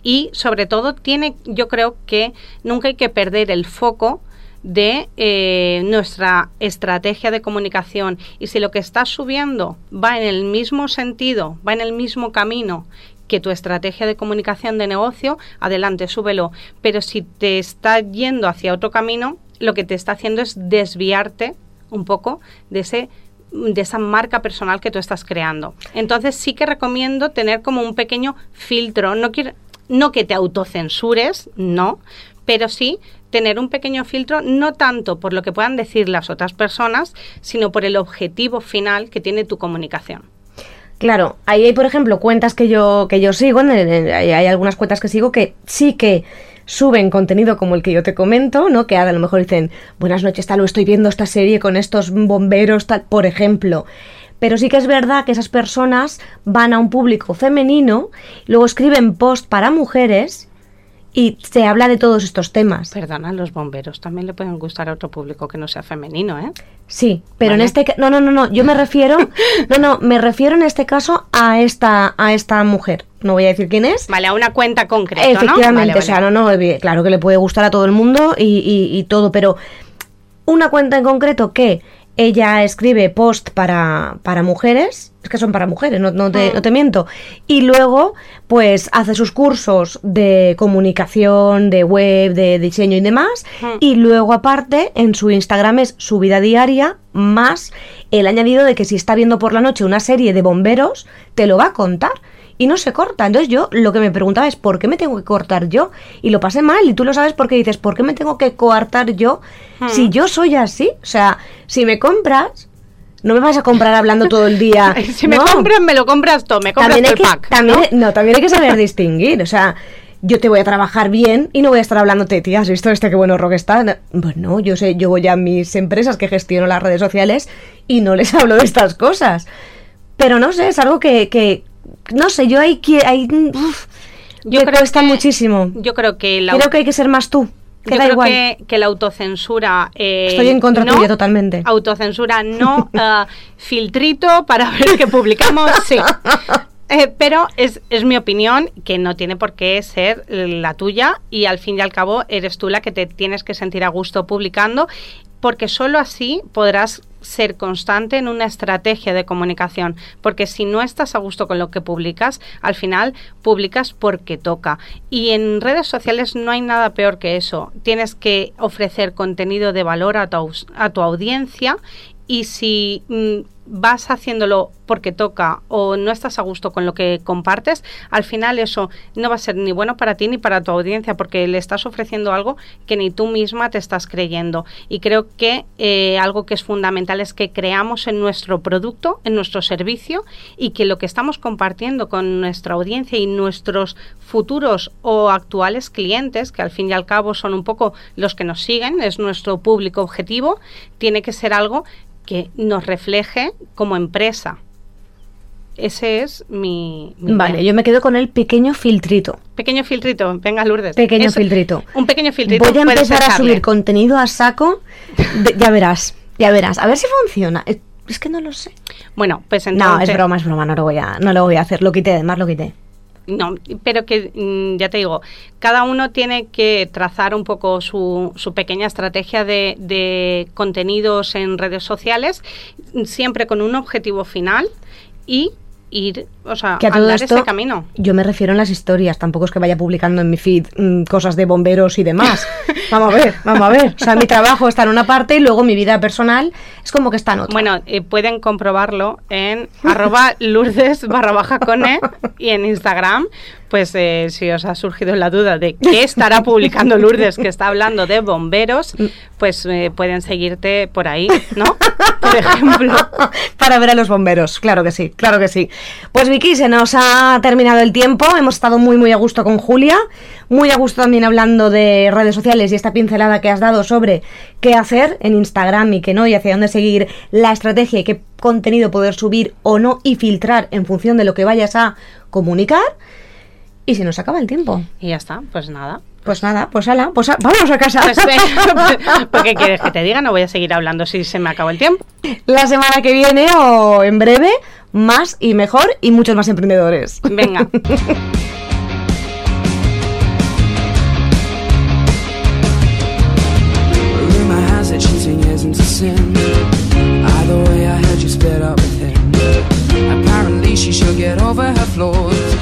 y sobre todo tiene, yo creo que nunca hay que perder el foco de eh, nuestra estrategia de comunicación y si lo que estás subiendo va en el mismo sentido, va en el mismo camino que tu estrategia de comunicación de negocio, adelante, súbelo. Pero si te está yendo hacia otro camino, lo que te está haciendo es desviarte un poco de ese de esa marca personal que tú estás creando. Entonces sí que recomiendo tener como un pequeño filtro. No quiero, no que te autocensures, no, pero sí tener un pequeño filtro, no tanto por lo que puedan decir las otras personas, sino por el objetivo final que tiene tu comunicación. Claro, ahí hay, por ejemplo, cuentas que yo, que yo sigo, hay algunas cuentas que sigo que sí que suben contenido como el que yo te comento, ¿no? Que a lo mejor dicen, buenas noches, tal, o estoy viendo esta serie con estos bomberos, tal, por ejemplo. Pero sí que es verdad que esas personas van a un público femenino, luego escriben post para mujeres y se habla de todos estos temas. Perdona, los bomberos también le pueden gustar a otro público que no sea femenino, ¿eh? Sí, pero vale. en este no, no, no, no, yo me refiero, no, no, me refiero en este caso a esta a esta mujer. No voy a decir quién es. Vale, a una cuenta concreta, Efectivamente, ¿no? Vale, o sea, no, no, claro que le puede gustar a todo el mundo y, y, y todo, pero una cuenta en concreto que ella escribe post para, para mujeres, es que son para mujeres, no, no, te, no, te, miento, y luego pues hace sus cursos de comunicación, de web, de diseño y demás, y luego aparte en su Instagram es su vida diaria más el añadido de que si está viendo por la noche una serie de bomberos, te lo va a contar y no se corta. Entonces yo lo que me preguntaba es ¿por qué me tengo que cortar yo? Y lo pasé mal y tú lo sabes porque dices ¿por qué me tengo que coartar yo hmm. si yo soy así? O sea, si me compras... No me vas a comprar hablando todo el día. si me no. compras, me lo compras todo, me compras también el que, pack. También, ¿no? ¿no? también hay que saber distinguir. O sea, yo te voy a trabajar bien y no voy a estar hablándote, tía, ¿has visto este qué bueno rock está? Bueno, yo sé, yo voy a mis empresas que gestiono las redes sociales y no les hablo de estas cosas. Pero no sé, es algo que, que no sé, yo hay que hay uf, yo me creo cuesta que, muchísimo. Yo creo que la, creo que hay que ser más tú. Que yo da creo igual. Que, que la autocensura eh, estoy en contra no, tuya totalmente. Autocensura no, uh, filtrito para ver qué publicamos, sí. Eh, pero es, es, mi opinión que no tiene por qué ser la tuya y al fin y al cabo eres tú la que te tienes que sentir a gusto publicando porque solo así podrás ser constante en una estrategia de comunicación, porque si no estás a gusto con lo que publicas, al final publicas porque toca. Y en redes sociales no hay nada peor que eso. Tienes que ofrecer contenido de valor a tu, a tu audiencia y si mm, vas haciéndolo porque toca o no estás a gusto con lo que compartes, al final eso no va a ser ni bueno para ti ni para tu audiencia porque le estás ofreciendo algo que ni tú misma te estás creyendo. Y creo que eh, algo que es fundamental es que creamos en nuestro producto, en nuestro servicio y que lo que estamos compartiendo con nuestra audiencia y nuestros futuros o actuales clientes, que al fin y al cabo son un poco los que nos siguen, es nuestro público objetivo, tiene que ser algo que nos refleje como empresa. Ese es mi, mi Vale, yo me quedo con el pequeño filtrito. Pequeño filtrito, venga Lourdes. Pequeño filtrito. Un pequeño filtrito. Voy a empezar a subir contenido a saco. De, ya verás, ya verás. A ver si funciona. Es que no lo sé. Bueno, pues entonces... No, es broma, es broma, no lo voy a, no lo voy a hacer. Lo quité, además lo quité. No, pero que mm, ya te digo, cada uno tiene que trazar un poco su, su pequeña estrategia de, de contenidos en redes sociales, siempre con un objetivo final y ir, o sea, Que a todo andar esto, ese camino. yo me refiero en las historias, tampoco es que vaya publicando en mi feed mm, cosas de bomberos y demás. Vamos a ver, vamos a ver. O sea, mi trabajo está en una parte y luego mi vida personal es como que está en otra. Bueno, eh, pueden comprobarlo en arroba lourdes barra baja cone y en Instagram, pues eh, si os ha surgido la duda de qué estará publicando Lourdes, que está hablando de bomberos, pues eh, pueden seguirte por ahí, ¿no? Por ejemplo. Para ver a los bomberos, claro que sí, claro que sí. Pues Vicky, se nos ha terminado el tiempo, hemos estado muy muy a gusto con Julia, muy a gusto también hablando de redes sociales y esta pincelada que has dado sobre qué hacer en Instagram y qué no y hacia dónde seguir la estrategia y qué contenido poder subir o no y filtrar en función de lo que vayas a comunicar. Y se nos acaba el tiempo. Y ya está, pues nada. Pues nada, pues ala, pues a- vamos a casa. Pues, ¿Por qué quieres que te diga? No voy a seguir hablando si se me acabó el tiempo. La semana que viene o en breve, más y mejor y muchos más emprendedores. Venga. Rumor has it cheating isn't a sin. Either way, I heard you split up with him. Apparently, she should get over her flaws.